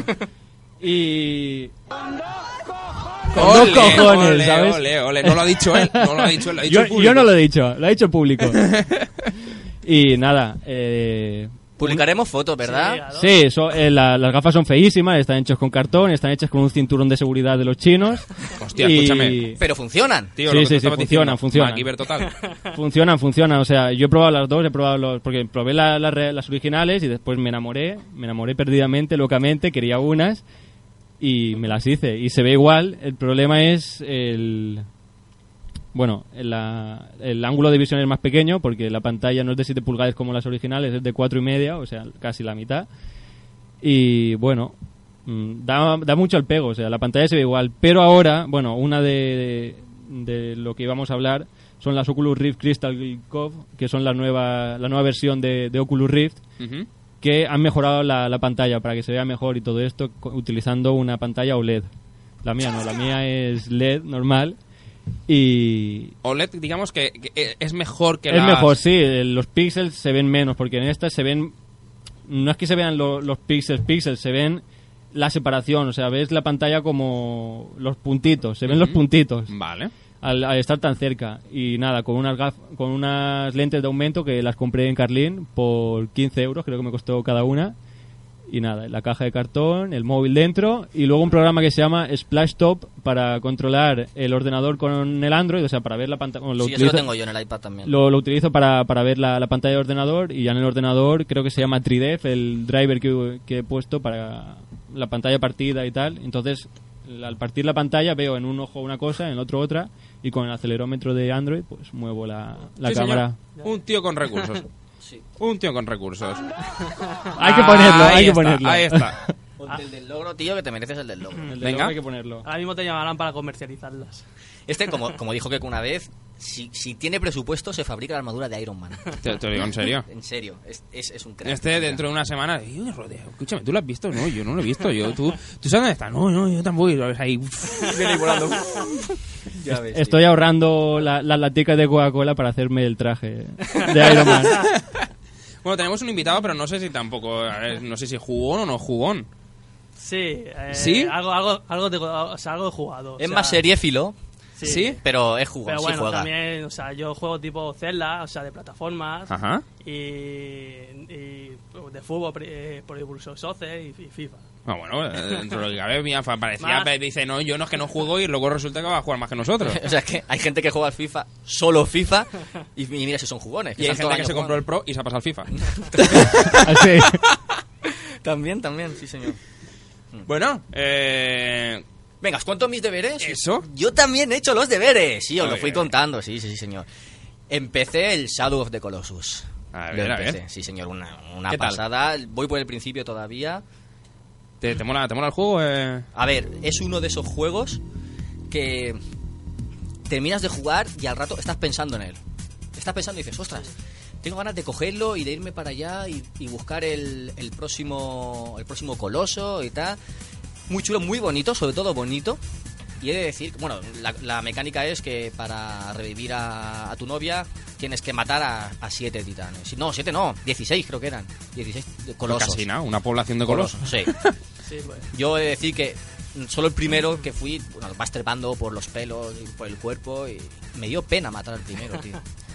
Y... Con dos cojones, ole, ¿sabes? ole, ole. No lo ha dicho él, no lo ha dicho él, lo ha *laughs* dicho Yo, el público. yo no lo he dicho, lo ha dicho el público. Y nada, eh, Publicaremos fotos, ¿verdad? Sí, so- eh, la- las gafas son feísimas, están hechas con cartón, están hechas con un cinturón de seguridad de los chinos. *laughs* Hostia, y escúchame. Pero funcionan. Tío, Sí, lo que sí, sí, funcionan, funcionan. Total. *laughs* Funcionan, funcionan. O sea, yo he probado las dos, he probado los. Porque probé la- la re- las originales y después me enamoré, me enamoré perdidamente, locamente, quería unas y me las hice. Y se ve igual, el problema es el. Bueno, el, la- el ángulo de visión es más pequeño porque la pantalla no es de 7 pulgadas como las originales, es de cuatro y media, o sea, casi la mitad. Y bueno, mm, da, da mucho al pego, o sea, la pantalla se ve igual. Pero ahora, bueno, una de, de lo que íbamos a hablar son las Oculus Rift Crystal Cove, que son la nueva, la nueva versión de, de Oculus Rift, que han mejorado la, la pantalla para que se vea mejor y todo esto utilizando una pantalla OLED. La mía no, la mía es LED normal y OLED, digamos que, que es mejor que es las- mejor, sí, eh, los píxeles se ven menos, porque en esta se ven, no es que se vean lo- los píxeles, píxeles, se ven la separación, o sea, ves la pantalla como los puntitos, se ven los puntitos Vale. al, al estar tan cerca. Y nada, con unas, gaf- con unas lentes de aumento que las compré en Carlín por 15 euros, creo que me costó cada una. Y nada, la caja de cartón, el móvil dentro y luego un programa que se llama Splash Top para controlar el ordenador con el Android, o sea, para ver la pantalla. Sí, eso lo tengo yo en el iPad también. Lo, lo utilizo para, para ver la, la pantalla de ordenador y ya en el ordenador creo que se llama 3DEF, el driver que, que he puesto para la pantalla partida y tal. Entonces, al partir la pantalla veo en un ojo una cosa, en el otro otra y con el acelerómetro de Android pues muevo la, la Sí, cámara. señor. Un tío con recursos. Un tío con recursos. *laughs* Hay que ponerlo, Ahí hay que está, ponerlo. Ahí está. *laughs* Ponte el del logro, tío, que te mereces el del logro. El de Venga. luego hay que ponerlo. ahora mismo te llamarán para comercializarlas. *laughs* Este, como, como dijo que una vez, si, si tiene presupuesto, se fabrica la armadura de Iron Man. *laughs* Te, te lo digo en serio. En serio, es, es, es un crack. Este dentro de una semana, y, "Uy, Rodeo, escúchame, ¿tú lo has visto? No, yo no lo he visto. Yo, ¿tú, ¿tú sabes dónde está? No, no, yo tampoco. Y lo ves ahí. *laughs* Viene volando. Ya ves, Estoy ahorrando la- las laticas de Coca-Cola para hacerme el traje de Iron Man. *laughs* Bueno, tenemos un invitado, pero no sé si tampoco. ver, no sé si jugón o no jugón. Sí, eh, ¿Sí? Algo, algo, algo, de, o sea, algo he jugado. o Es sea, más seriéfilo, Sí. ¿Sí? pero es jugón, Pero sí juega. también, o sea, yo juego tipo Zelda, o sea, de plataformas. Ajá. Y, y de fútbol, eh, por Impulso Soccer y, y FIFA. Ah, bueno, eh, dentro de lo que cabe, mira, parecía, Más. dice, no, yo no es que no juego y luego resulta que va a jugar más que nosotros. *laughs* O sea, es que hay gente que juega al FIFA, solo FIFA, y, y mira si son jugones. Y hay gente que se compró el. Pro y se ha pasado al FIFA. *laughs* Así. También, también, sí señor. bueno, eh, Venga, ¿os cuento mis deberes? ¿Eso? Yo también he hecho los deberes. Sí, os lo fui contando, sí, sí, sí, señor. Empecé el Shadow of the Colossus. A ver, a ver. Sí, señor, una, una ¿Qué tal? pasada. Voy por el principio todavía. ¿te, te mola, ¿te mola el juego? Eh? A ver, es uno de esos juegos que terminas de jugar y al rato estás pensando en él. Estás pensando y dices, ostras, tengo ganas de cogerlo y de irme para allá y, y buscar el, el próximo el próximo coloso y tal. Muy chulo, muy bonito, sobre todo bonito. Y he de decir, bueno, la, la mecánica es que para revivir a, a tu novia tienes que matar a, a siete titanes. No, siete no, 16 creo que eran. 16 colosos. Casi nada, una población de colosos. *laughs* Sí. Sí. Yo he de decir que solo el primero que fui, bueno, vas trepando por los pelos y por el cuerpo y me dio pena matar al primero, tío. *laughs*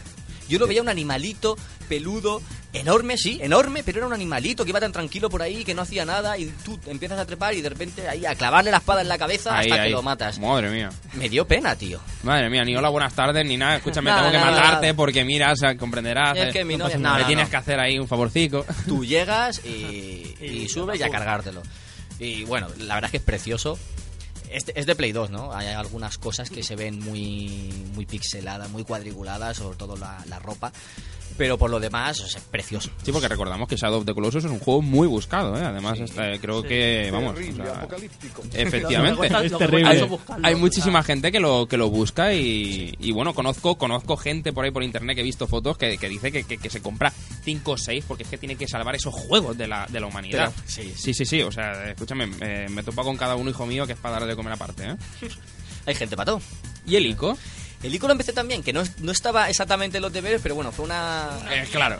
Yo lo veía un animalito peludo, enorme, sí, enorme, pero era un animalito que iba tan tranquilo por ahí que no hacía nada y tú empiezas a trepar y de repente ahí a clavarle la espada en la cabeza Ahí, hasta ahí. que lo matas. Madre mía. Me dio pena, tío. Madre mía, ni hola, buenas tardes, ni nada. Escúchame, Nada, tengo que matarte nada. porque mira, o sea, comprenderás. Es eh, que mi no novia- no, no, tienes no. que hacer ahí un favorcico. Tú llegas y, y *laughs* Y subes y a cargártelo. Y bueno, la verdad es que es precioso. Es de, es de Play 2, ¿no? Hay algunas cosas que se ven muy, muy pixeladas, muy cuadriculadas, sobre todo la, la ropa. Pero por lo demás, es precioso. Sí, porque recordamos que Shadow of the Colossus es un juego muy buscado, ¿eh? Además, está- creo Sí. que, vamos, o sea, efectivamente. *laughs* Es terrible. Hay, muchísima gente que lo que lo busca y, y bueno, conozco conozco gente por ahí por internet que he visto fotos que, que dice que, que- que se compra 5 o 6 porque es que tiene que salvar esos juegos de la, de la humanidad. Pero, sí, sí, sí, sí, o sea, escúchame, eh, me topa con cada uno, hijo mío, que es para darle de comer aparte, ¿eh? Hay gente para todo. ¿Y el ICO? El icono empecé también, que no, no estaba exactamente en los deberes, pero bueno, fue una... Eh, claro.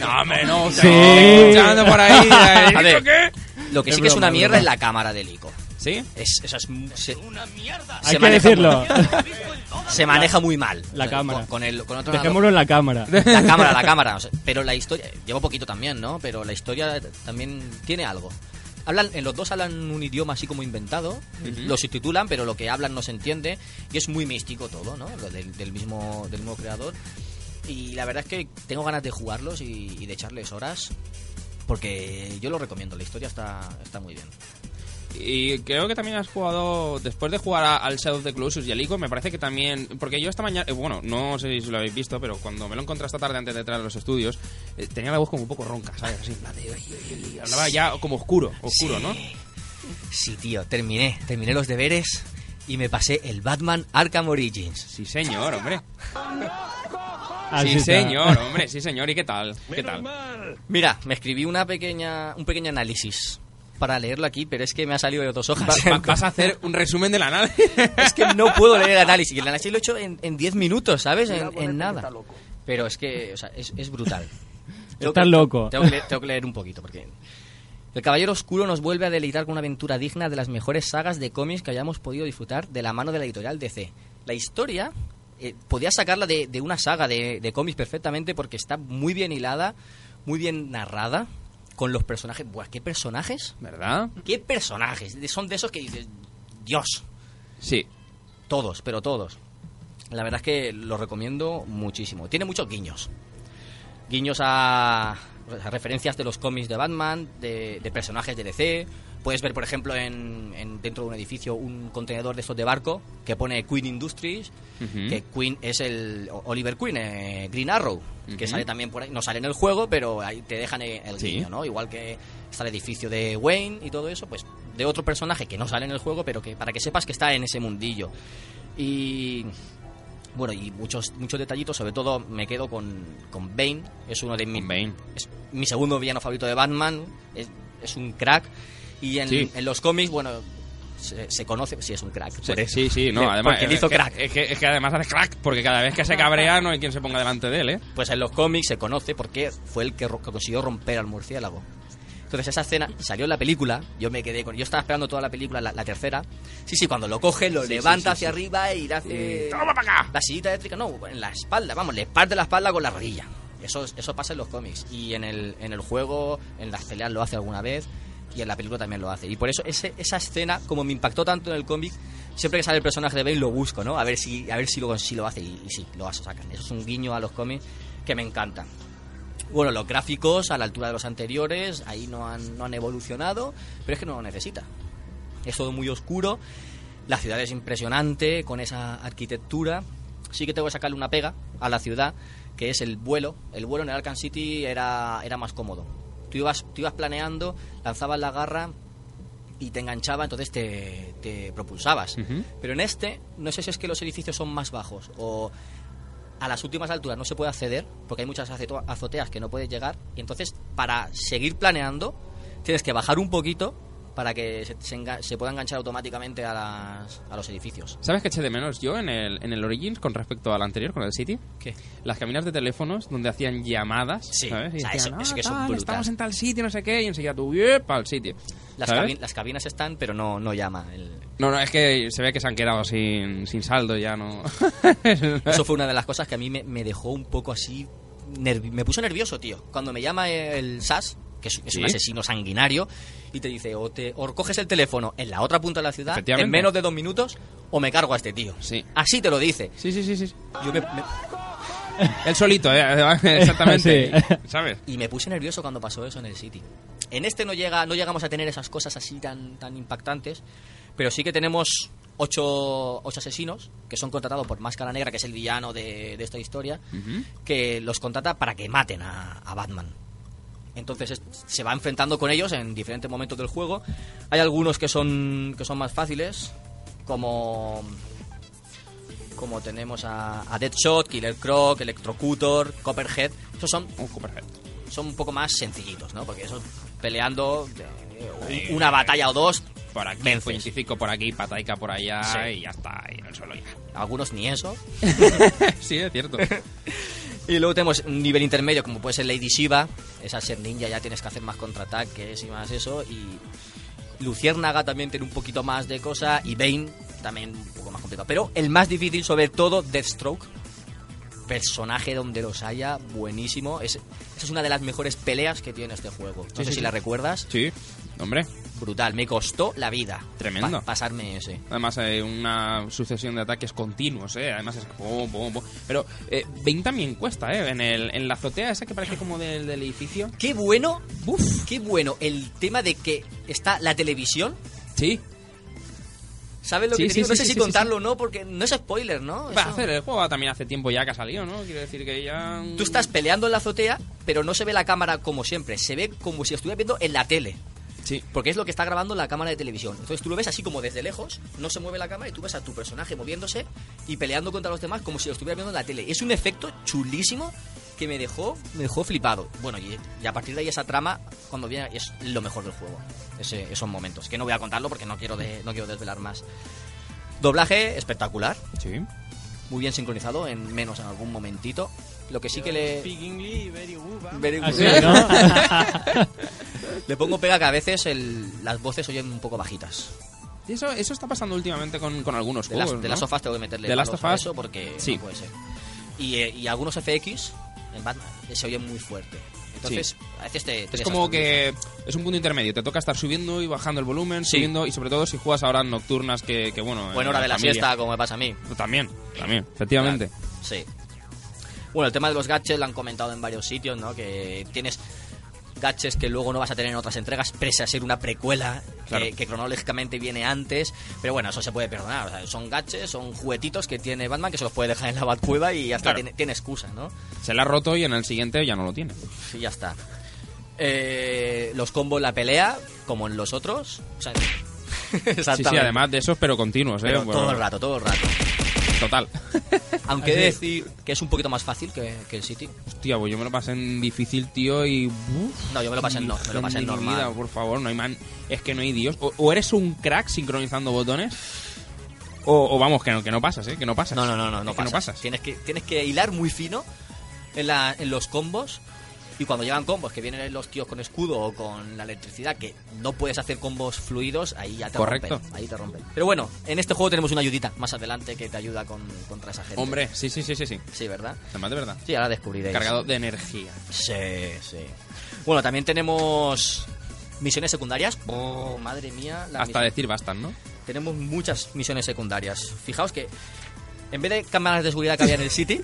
No, hombre, no, Sí. escuchando por ahí. *laughs* A ¿el ver, ICO qué? Lo que Es sí que es broma, una es mierda broma. es la cámara del ico. ¿Sí? Es, esa es, se, Hay se que maneja decirlo. muy- *laughs* se maneja muy mal. La O sea, cámara. Con, con el, con otro Dejémoslo en la cámara. La *laughs* cámara, la cámara. o sea, pero la historia. Llevo poquito también, ¿no? Pero la historia también tiene algo. Hablan, en los dos hablan un idioma así como inventado. Lo subtitulan, pero lo que hablan no se entiende. Y es muy místico todo, ¿no? Lo del, del mismo, del mismo creador. Y la verdad es que tengo ganas de jugarlos y, y de echarles horas. Porque yo lo recomiendo. La historia está, está muy bien. Y creo que también has jugado, después de jugar a- al Shadow of the Colossus y al ICO, me parece que también, porque yo esta mañana, eh, bueno, no sé si lo habéis visto, pero cuando me lo encontré esta tarde antes de entrar a los estudios, eh, tenía la voz como un poco ronca, ¿sabes? Así, hablaba ya como oscuro, oscuro, ¿no? Sí, tío, terminé. Terminé los deberes y me pasé el Batman Arkham Origins. Sí, señor, hombre. Así sí, está. señor, hombre, sí, señor. ¿Y qué tal? ¿Qué tal? Mira, me escribí una pequeña, un pequeño análisis para leerlo aquí, pero es que me ha salido de dos hojas. Va- va- ¿Vas a hacer un resumen del análisis? *laughs* es que no puedo leer el *laughs* análisis. El análisis lo he hecho en en 10 minutos, ¿sabes? En, en nada. Pero es que, o sea, es, es brutal. *laughs* Tengo Estás que- loco. Tengo que, leer, tengo que leer un poquito, porque... El Caballero Oscuro nos vuelve a deleitar con una aventura digna de las mejores sagas de cómics que hayamos podido disfrutar de la mano de la editorial DC. La historia eh, podía sacarla de, de una saga de, de cómics perfectamente porque está muy bien hilada, muy bien narrada, con los personajes... Buah, ¿qué personajes? ¿Verdad? ¿Qué personajes? Son de esos que dices, Dios, Sí. todos, pero todos. La verdad es que lo recomiendo muchísimo. Tiene muchos guiños. Guiños a, a referencias de los cómics de Batman, de, de personajes de DC. Puedes ver, por ejemplo, en, en- dentro de un edificio un contenedor de estos de barco que pone Queen Industries, que Queen es el Oliver Queen, eh, Green Arrow, que sale también por ahí. No sale en el juego, pero ahí te dejan el el Sí. guiño, ¿no? Igual que está el edificio de Wayne y todo eso, pues de otro personaje que no sale en el juego, pero que para que sepas que está en ese mundillo. Y Bueno, y muchos muchos detallitos, sobre todo me quedo con, con Bane, es uno de mis... Bane. Es mi segundo villano favorito de Batman, es, es un crack. Y en, Sí. en los cómics, bueno, se, se conoce, sí, es un crack. Sí, sí, sí, no, además. Porque es, hizo que- crack. Es que, es que además hace crack, porque cada vez que se cabrea no hay quien se ponga delante de él, ¿eh? Pues en los cómics se conoce porque fue el que, que consiguió romper al murciélago. Entonces esa escena salió en la película, yo me quedé con... Yo estaba esperando toda la película, la, la tercera. Sí, sí, cuando lo coge, lo Sí, levanta sí, sí, hacia arriba y le hace... ¡Toma para acá! La sillita eléctrica, no, en la espalda, vamos, le parte la espalda con la rodilla. Eso, eso pasa en los cómics. Y en el, en el juego, en las peleas lo hace alguna vez. Y en la película también lo hace. Y por eso ese, esa escena, como me impactó tanto en el cómic, siempre que sale el personaje de Bane lo busco, ¿no? A ver si, a ver si luego sí lo hace. Y, y sí, lo sacan. Eso es un guiño a los cómics que me encanta. Bueno, los gráficos a la altura de los anteriores, ahí no han, no han evolucionado, pero es que no lo necesita. Es todo muy oscuro, la ciudad es impresionante con esa arquitectura. Sí que tengo que sacarle una pega a la ciudad, que es el vuelo. El vuelo en el Arkham City era, era más cómodo. Tú ibas, tú ibas planeando, lanzabas la garra y te enganchaba, entonces te, te propulsabas. Pero en este, no sé si es que los edificios son más bajos o a las últimas alturas no se puede acceder porque hay muchas azoteas que no puedes llegar y entonces para seguir planeando tienes que bajar un poquito para que se, se se pueda enganchar automáticamente a, las- a los edificios. ¿Sabes qué eché de menos yo en el, en el Origins con respecto al anterior, con el City? ¿Qué? Las cabinas de teléfonos donde hacían llamadas, Sí, ¿sabes? Y o sea, decían, eso- eso "Ah, que son tal, estamos en tal sitio, no sé qué, y enseguida tú, para el sitio. Las, ¿sabes? cabin- las cabinas están, pero no, no llama. el- No, no, es que se ve que se han quedado sin, sin saldo ya, ¿no? *laughs* Eso fue una de las cosas que a mí me, me dejó un poco así... me puso nervioso, tío. Cuando me llama el SAS, que es, es ¿Sí? un asesino sanguinario, y te dice, o, te, o coges el teléfono en la otra punta de la ciudad, en menos de dos minutos, o me cargo a este tío. Sí. Así te lo dice. Sí, sí, sí, sí. Yo me- me, *laughs* El solito, ¿eh? *laughs* Exactamente. Sí. *laughs* ¿Sabes? Y me puse nervioso cuando pasó eso en el City. En este no llega, no llegamos a tener esas cosas así tan, tan impactantes, pero sí que tenemos ocho, ocho asesinos que son contratados por Máscara Negra, que es el villano de, de esta historia, que los contrata para que maten a, a Batman. Entonces es- se va enfrentando con ellos en diferentes momentos del juego. Hay algunos que son que son más fáciles, como como tenemos a, a Deadshot, Killer Croc, Electrocutor, Copperhead. Esos son Un Copperhead. son un poco más sencillitos, ¿no? Porque eso peleando eh, una batalla o dos, Por aquí, vences. científico por aquí, pataica por allá, Sí. y ya está, y en el suelo ya. Algunos ni eso. *laughs* sí, es cierto. *laughs* Y luego tenemos un nivel intermedio como puede ser Lady Shiva. Esa ser ninja ya tienes que hacer más contraataques y más eso. Y Luciérnaga también tiene un poquito más de cosa. Y Bane también un poco más complicado. Pero el más difícil sobre todo, Deathstroke. Personaje donde los haya, buenísimo. Es, esa es una de las mejores peleas que tiene este juego. No Sí, sé sí, si sí. la recuerdas. Sí, hombre. Brutal, me costó la vida. Tremendo. pa- pasarme ese. Además, hay una sucesión de ataques continuos, ¿eh? Además, es pum, pum, pum. Pero eh, Bane también cuesta, ¿eh? En, el, en la azotea esa que parece como del, del edificio. Qué bueno, uf, qué bueno el tema de que está la televisión. Sí. ¿Sabes lo Sí, que te sí, digo? No sí, sé si contarlo o no, porque no es spoiler, ¿no? Va a hacer el juego también hace tiempo ya que ha salido, ¿no? Quiero decir que ya... Tú estás peleando en la azotea, pero no se ve la cámara como siempre. Se ve como si estuvieras viendo en la tele. Sí. Porque es lo que está grabando la cámara de televisión. Entonces tú lo ves así como desde lejos, no se mueve la cámara y tú ves a tu personaje moviéndose y peleando contra los demás como si lo estuvieras viendo en la tele. Es un efecto chulísimo que me dejó, me dejó flipado. Bueno, y, y a partir de ahí esa trama, cuando viene, es lo mejor del juego. Ese- esos momentos. Que no voy a contarlo porque no quiero, de- no quiero desvelar más. Doblaje espectacular, Sí. muy bien sincronizado, en menos en algún momentito. Lo que sí que le... Speak English, very good. Very good. Así, ¿no? *laughs* Le pongo pega que a veces el- las voces oyen un poco bajitas. Y eso, eso está pasando últimamente con, con algunos De juegos, las, de ¿no? las sofás tengo que meterle The Last of Us, eso porque sí. no puede ser. Y, eh, y algunos FX en Batman se oyen muy fuerte. Entonces, a veces te, te Es como que es un punto intermedio. Te toca estar subiendo y bajando el volumen, Sí. subiendo y sobre todo si juegas a horas nocturnas que, que bueno... Buena en hora de la familia- siesta, como me pasa a mí. También, también, efectivamente. Claro, Sí. Bueno, el tema de los gadgets lo han comentado en varios sitios, ¿no? Que tienes gadgets que luego no vas a tener en otras entregas, pese a ser una precuela que- Claro. que, cronológicamente viene antes. Pero bueno, eso se puede perdonar. O sea, son gadgets, son juguetitos que tiene Batman que se los puede dejar en la Batcueva y ya está, Claro. tiene, tiene excusa, ¿no? Se la ha roto y en el siguiente ya no lo tiene. Y ya está. Eh, los combos, la pelea, como en los otros. O sea, *laughs* Sí, sí, además de esos, pero continuos, ¿eh? Pero Bueno, todo el rato, todo el rato. Total. *laughs* Aunque he de decir que es un poquito más fácil que, que el City. Hostia, pues yo me lo pasé en difícil, tío, y... uf, No, yo me lo pasé en no, me lo pasé en normal. vida, por favor, no hay man... Es que no hay Dios. O, o eres un crack sincronizando botones, o, o vamos, que no, que no pasas, ¿eh? Que no pasas. No, no, no, no, no que no pasas. pasas. Tienes que, tienes que hilar muy fino en, la, en los combos. Y cuando llegan combos que vienen los tíos con escudo o con la electricidad, que no puedes hacer combos fluidos, ahí ya te Correcto. rompen. Ahí te rompen. Pero bueno, en este juego tenemos una ayudita más adelante que te ayuda con, contra esa gente. Hombre, sí, sí, sí, sí, sí. Sí, ¿verdad? Además, de verdad. Sí, ahora descubriréis. Cargado de energía. Sí, sí. Bueno, también tenemos misiones secundarias. Oh, madre mía. Hasta decir bastan, ¿no? tenemos muchas misiones secundarias. Fijaos que en vez de cámaras de seguridad que había en el City,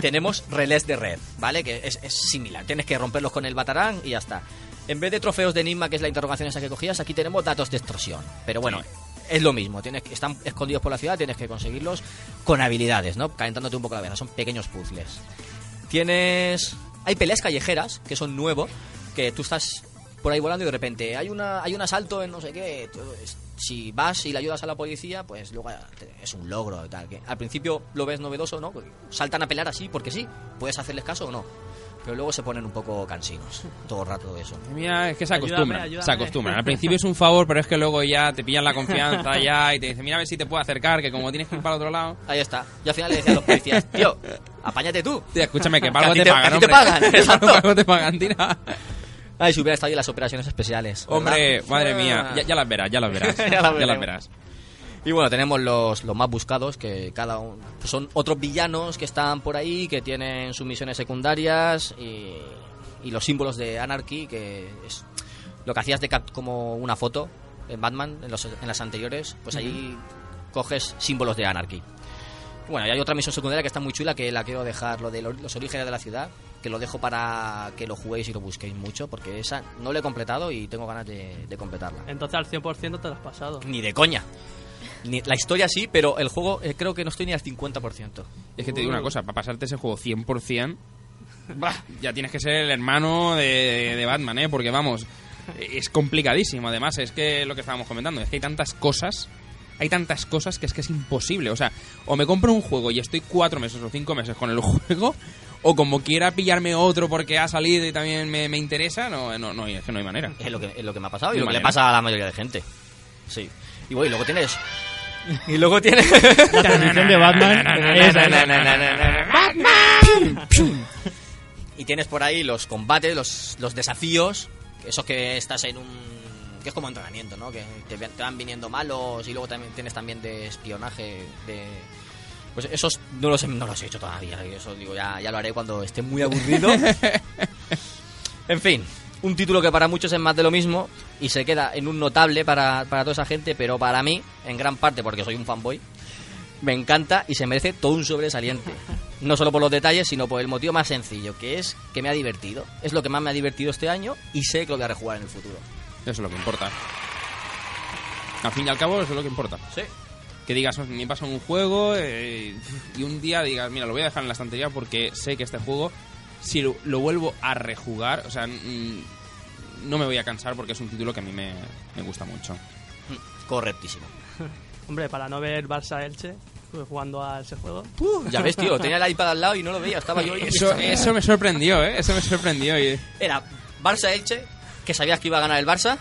tenemos relés de red, ¿vale? Que es, es similar. Tienes que romperlos con el batarán y ya está. En vez de trofeos de enigma, que es la interrogación esa que cogías, aquí tenemos datos de extorsión. Pero bueno, es lo mismo. Tienes que, están escondidos por la ciudad, tienes que conseguirlos con habilidades, ¿no? Calentándote un poco la cabeza. Son pequeños puzzles. Tienes... Hay peleas callejeras, que son nuevos, que tú estás por ahí volando y de repente hay una hay un asalto en no sé qué. es- Si vas y le ayudas a la policía, pues luego es un logro y tal. Que al principio lo ves novedoso, ¿no? Porque saltan a pelear así porque sí. Puedes hacerles caso o no. Pero luego se ponen un poco cansinos. *laughs* Todo el rato de eso. Mira, es que se Ayúdame, acostumbran. ayúdame. Se acostumbran. Al *laughs* principio es un favor, pero es que luego ya te pillan la confianza ya y te dicen, mira a ver si te puedo acercar, que como tienes que ir para el otro lado. Ahí está. Yo al final le decía a los policías, tío, apáñate tú. Tío, escúchame, que *laughs* para algo te, te- pagan, te pagan, para exacto. algo te pagan, tira. Ay, si hubiera estado ahí en las operaciones especiales. ¿verdad? Hombre, madre mía. Ya, ya las verás, ya las verás. Ya *laughs* ya, las verás. Y bueno, tenemos los, los más buscados, que cada uno pues son otros villanos que están por ahí, que tienen sus misiones secundarias y, y los símbolos de Anarchy, que es lo que hacías de cap- como una foto en Batman, en, los, en las anteriores, pues ahí coges símbolos de Anarchy. Bueno, y hay otra misión secundaria que está muy chula, que la quiero dejar, lo de lo- los orígenes de la ciudad, que lo dejo para que lo juguéis y lo busquéis mucho, porque esa no la he completado y tengo ganas de, de completarla. Entonces al 100% te lo has pasado. Ni de coña. Ni, la historia sí, pero el juego eh, creo que no estoy ni al 50%. Es que te digo una cosa, para pasarte ese juego 100%, bah, ya tienes que ser el hermano de, de Batman, ¿eh? Porque vamos, es complicadísimo. Además, es que lo que estábamos comentando, es que hay tantas cosas, hay tantas cosas que es que es imposible. O sea, o me compro un juego y estoy cuatro meses o cinco meses con el *laughs* juego, o como quiera pillarme otro porque ha salido y también me, me interesa, no, no, no, es que no hay manera. Es lo que, es lo que me ha pasado y lo que le pasa a la mayoría de gente. Sí. Y bueno, y luego tienes... *laughs* Y luego tienes... *laughs* La transición de Batman es y tienes por ahí los combates, los, los desafíos, esos que estás en un... que es como entrenamiento, ¿no? Que te, te van viniendo malos y luego también tienes también de espionaje, de... Pues esos no los, he, no los he hecho todavía, eso digo, ya, ya lo haré cuando esté muy aburrido. *laughs* en fin, un título que para muchos es más de lo mismo y se queda en un notable para, para toda esa gente, pero para mí, en gran parte porque soy un fanboy, me encanta y se merece todo un sobresaliente. No solo por los detalles, sino por el motivo más sencillo, que es que me ha divertido. Es lo que más me ha divertido este año y sé que lo voy a rejugar en el futuro. Eso es lo que importa. Al fin y al cabo, eso es lo que importa. Sí. Que digas, me pasa un juego eh, y un día digas, mira, lo voy a dejar en la estantería porque sé que este juego, si lo, lo vuelvo a rejugar, o sea, mm, no me voy a cansar porque es un título que a mí me, me gusta mucho. Correctísimo. *laughs* Hombre, para no ver Barça Elche, estuve jugando a ese juego. Ya ves, tío, tenía el iPad al lado y no lo veía, estaba yo ahí. Eso, eso me sorprendió, ¿eh? Eso me sorprendió. Y... Era Barça-Elche, que sabías que iba a ganar el Barça,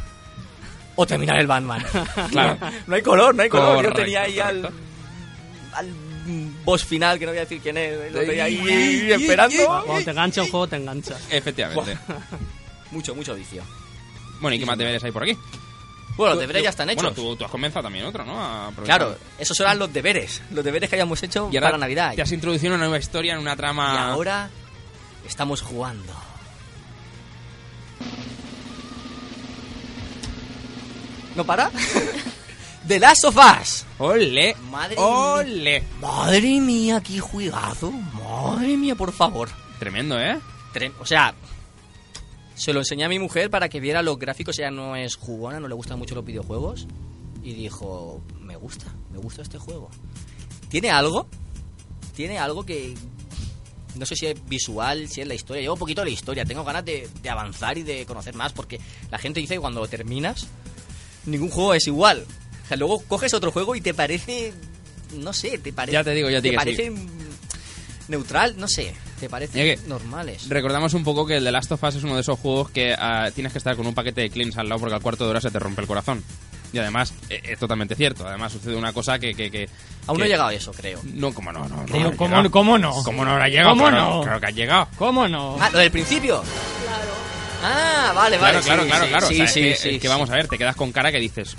o terminar el Batman. *laughs* Claro. no hay color, no hay color. Yo tenía ahí al, al boss final, que no voy a decir quién es, lo tenía ahí esperando. Cuando te engancha un juego, te engancha. Efectivamente. Mucho, mucho vicio. Bueno, ¿y qué más deberes hay por aquí? Bueno, los deberes ya están hechos. Bueno, tú, tú has comenzado también otro, ¿no? A. Claro, esos eran los deberes. Los deberes que hayamos hecho Y ahora para Navidad. Te has introducido en una nueva historia, en una Y trama... ahora estamos jugando. ¿No para? *laughs* The Last of Us. ¡Ole! Madre ¡Ole! Madre mía, qué juegazo. Madre mía, por favor. Tremendo, ¿eh? Trem- O sea, se lo enseñé a mi mujer para que viera los gráficos. Ella no es jugona, no le gustan mucho los videojuegos. Y dijo, me gusta, me gusta este juego. ¿Tiene algo? Tiene algo que... No sé si es visual, si es la historia. Llevo un poquito de la historia. Tengo ganas de, de avanzar y de conocer más. Porque la gente dice que cuando lo terminas, ningún juego es igual. O sea, luego coges otro juego y te parece no sé, te parece. Ya te digo, ya te te sí. parece neutral, no sé, te parecen normales. Recordamos un poco que el The Last of Us es uno de esos juegos que ah, tienes que estar con un paquete de cleans al lado porque al cuarto de hora se te rompe el corazón. Y además, eh, es totalmente cierto. Además, sucede una cosa que. que, que- Aún no he llegado a eso, creo. No, como no, no. no, ¿Cómo- no ha cómo- no? ¿Cómo no habrá llegado? ¿Cómo Claro- no? Claro que ha llegado. ¿Cómo no? Ah, lo del principio. Claro. Ah, vale, vale. claro, sí, claro, sí, claro. Sí, O sea, es que, es que vamos a ver, te quedas con cara que dices.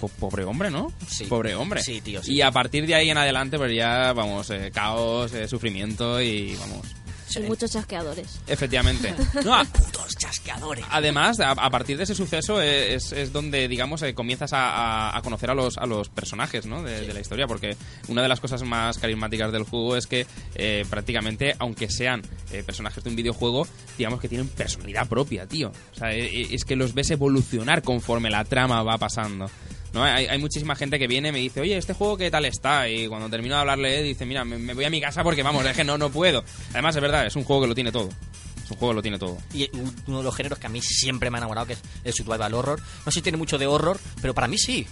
Po- pobre hombre, ¿no? Sí. Pobre hombre. Sí, tío, sí. Y a partir de ahí en adelante, pues ya, vamos, eh, caos, eh, sufrimiento y vamos. Y muchos chasqueadores. Efectivamente. *laughs* No, a- Putos chasqueadores. Además, a, a partir de ese suceso eh, es, es donde, digamos, eh, comienzas a, a- a conocer a los, a los personajes ¿no? de, de la historia, porque una de las cosas más carismáticas del juego es que eh, prácticamente, aunque sean eh, personajes de un videojuego, digamos que tienen personalidad propia, tío. O sea, eh, es que los ves evolucionar conforme la trama va pasando. ¿No? Hay, hay muchísima gente que viene y me dice, oye, ¿este juego qué tal está? Y cuando termino de hablarle, dice, mira, me, me voy a mi casa porque, vamos, es que no, no puedo. Además, es verdad, es un juego que lo tiene todo. Es un juego que lo tiene todo. Y uno de los géneros que a mí siempre me ha enamorado, que es el survival horror. No sé si tiene mucho de horror, pero para mí sí.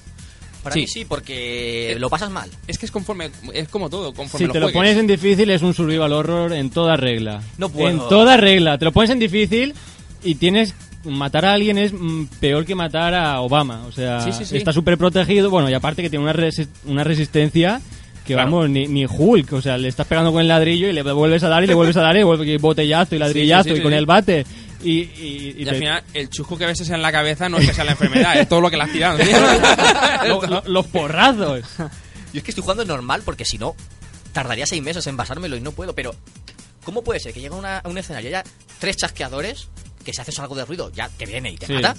Para Sí. mí sí, porque Eh, lo pasas mal. Es que es conforme, es como todo, conforme Si lo te lo pones en difícil es un survival horror en toda regla. No puedo. En toda regla. Te lo pones en difícil y tienes... Matar a alguien es mm, peor que matar a Obama. O sea, Sí, sí, sí. está súper protegido. Bueno, y aparte que tiene una, resi- una resistencia que, Claro. vamos, ni, ni Hulk. O sea, le estás pegando con el ladrillo y le vuelves a dar y le vuelves a dar y vuelve y botellazo y ladrillazo sí, sí, y con sí. el bate. Y, y- y Y te- al final, el chusco que ves en la cabeza no es que sea la enfermedad, es todo lo que le has tirado. *laughs* tío. *laughs* lo- lo- los porrazos. Yo es que estoy jugando normal porque si no, tardaría seis meses en basármelo y no puedo. Pero, ¿cómo puede ser que llega una- a un escenario y haya tres chasqueadores que si haces algo de ruido ya te viene y te Sí. mata?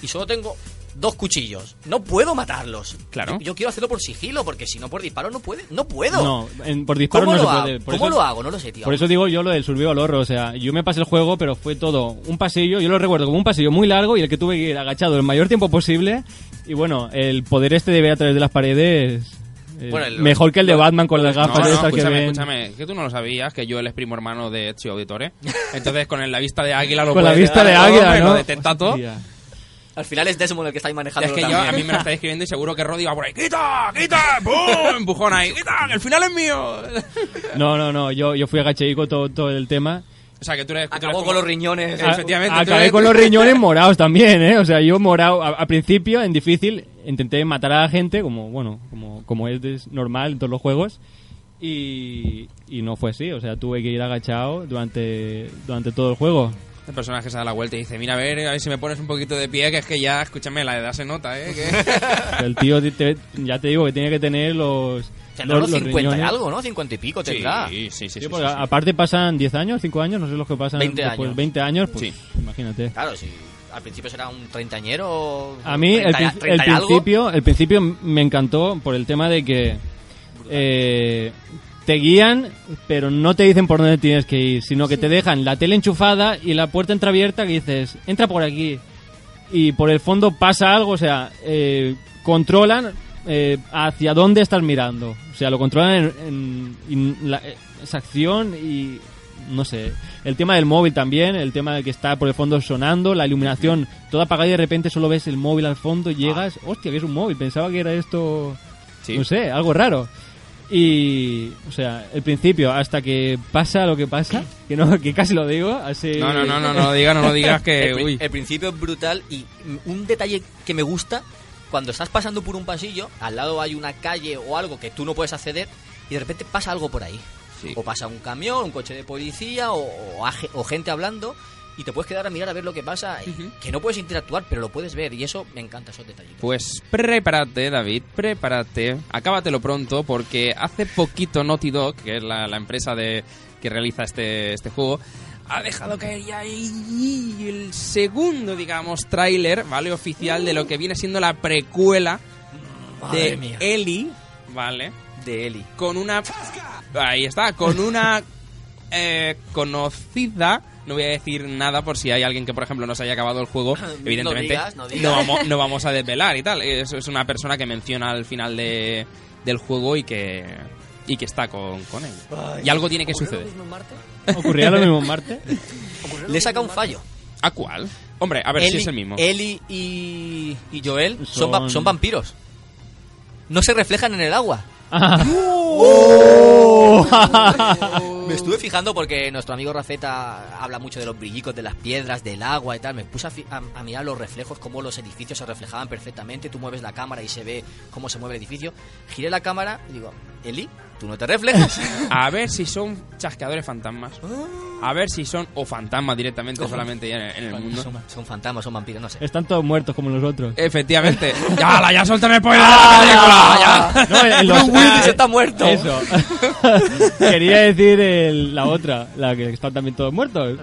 Y solo tengo dos cuchillos. No puedo matarlos. Claro. Yo, yo quiero hacerlo por sigilo porque si no por disparo no puede. No puedo. No, en- por disparo ¿Cómo no lo se hago? puede. Por ¿Cómo eso- lo hago? No lo sé, tío. Por eso digo yo lo del survival horror, o sea, yo me pasé el juego, pero fue todo un pasillo, yo lo recuerdo como un pasillo muy largo y el que tuve que ir agachado el mayor tiempo posible y bueno, el poder este de ver a través de las paredes eh, Bueno, el- mejor que el de Batman con las No, gafas no, que escúchame, ven escúchame, que tú no lo sabías, que yo él es primo hermano de Ezio Auditore. Entonces, con el- la vista de águila lo con la vista de águila, ¿no? Lo detecta todo. Hostia. Al final es Desmond el que está ahí manejando Es que yo, a mí me lo está escribiendo y seguro que Roddy va por ahí. ¡Quita! ¡Quita! ¡Pum! Empujón ahí. ¡Quita! ¡Que el final es mío! No, no, no, yo, yo fui agachadico todo, todo el tema. O sea, que tú eres... que tú eres Acabó como- con los riñones. Efectivamente, A- acabé eres- con los riñones morados también, ¿eh? O sea, yo morado, a- al principio, en difícil, intenté matar a la gente, como, bueno, como, como es normal en todos los juegos, y, y no fue así, o sea, tuve que ir agachado durante, durante todo el juego. El personaje se da la vuelta y dice, mira, a ver, a ver si me pones un poquito de pie, que es que ya, escúchame, la edad se nota, ¿eh? Que... *laughs* El tío, te- te- ya te digo que tiene que tener los, Tendrá los, los 50 y algo, ¿no? 50 y pico tendrá. Sí, sí, sí. Sí, sí, porque sí, sí. aparte pasan 10 años, 5 años, no sé los que pasan 20 después, años. 20 años, pues Sí. imagínate. Claro, sí. Al principio será un treintañero. A mí el, 30 prin- 30 el y algo. principio, el principio me encantó por el tema de que eh, te guían, pero no te dicen por dónde tienes que ir, sino que te dejan la tele enchufada y la puerta entreabierta que dices, entra por aquí. Y por el fondo pasa algo, o sea, eh, controlan eh, hacia dónde estás mirando. O sea, lo controlan en, en- en la- esa acción y no sé. El tema del móvil también, el tema de que está por el fondo sonando, la iluminación toda apagada y de repente solo ves el móvil al fondo, llegas, hostia, que es un móvil, pensaba que era esto, Sí. no sé, algo raro. Y, o sea, el principio, hasta que pasa lo que pasa, que no que casi lo digo, así... No, no, no, no, no lo digas, no lo digas que... *laughs* el, Uy. el principio es brutal y un detalle que me gusta, cuando estás pasando por un pasillo, al lado hay una calle o algo que tú no puedes acceder y de repente pasa algo por ahí. Sí. O pasa un camión, un coche de policía o, o aje- o gente hablando y te puedes quedar a mirar a ver lo que pasa que no puedes interactuar, pero lo puedes ver y eso me encanta esos detalles. Pues prepárate, David, prepárate. Acábatelo pronto porque hace poquito Naughty Dog, que es la, la empresa de, que realiza este, este juego, ha dejado caer ya el segundo, digamos, tráiler, ¿vale? Oficial de lo que viene siendo la precuela Madre de mía. Ellie, ¿vale? De Eli. Con una... Ahí está, con una eh, conocida... No voy a decir nada por si hay alguien que, por ejemplo, no se haya acabado el juego. *laughs* Evidentemente, digas, no digas. vamos, no vamos a desvelar y tal. Es, es una persona que menciona al final de, del juego y que y que está con, con él. y algo tiene que suceder. ¿Ocurría lo mismo en Marte? *laughs* Le saca un fallo. ¿A cuál? Hombre, a ver si es el mismo. Eli y, y Joel son, va- Son- son vampiros. No se reflejan en el agua. Ah. Me estuve fijando porque nuestro amigo Raceta habla mucho de los brillicos, de las piedras, del agua y tal. Me puse a- a mirar los reflejos, cómo los edificios se reflejaban perfectamente. Tú mueves la cámara y se ve cómo se mueve el edificio. Giré la cámara y digo, Eli, tú no te reflejas. *laughs* A ver si son chasqueadores fantasmas. A ver si son o fantasmas directamente ¿Cómo? solamente ya en, en el mundo. son, son fantasmas, son vampiros, no sé. Están todos muertos como nosotros. Efectivamente. *laughs* ya, la, ya suelta el spoiler de la película. Ya. No, los- Bruce Willis está muerto. Eso. *laughs* Quería decir el- la otra, la que están también todos muertos.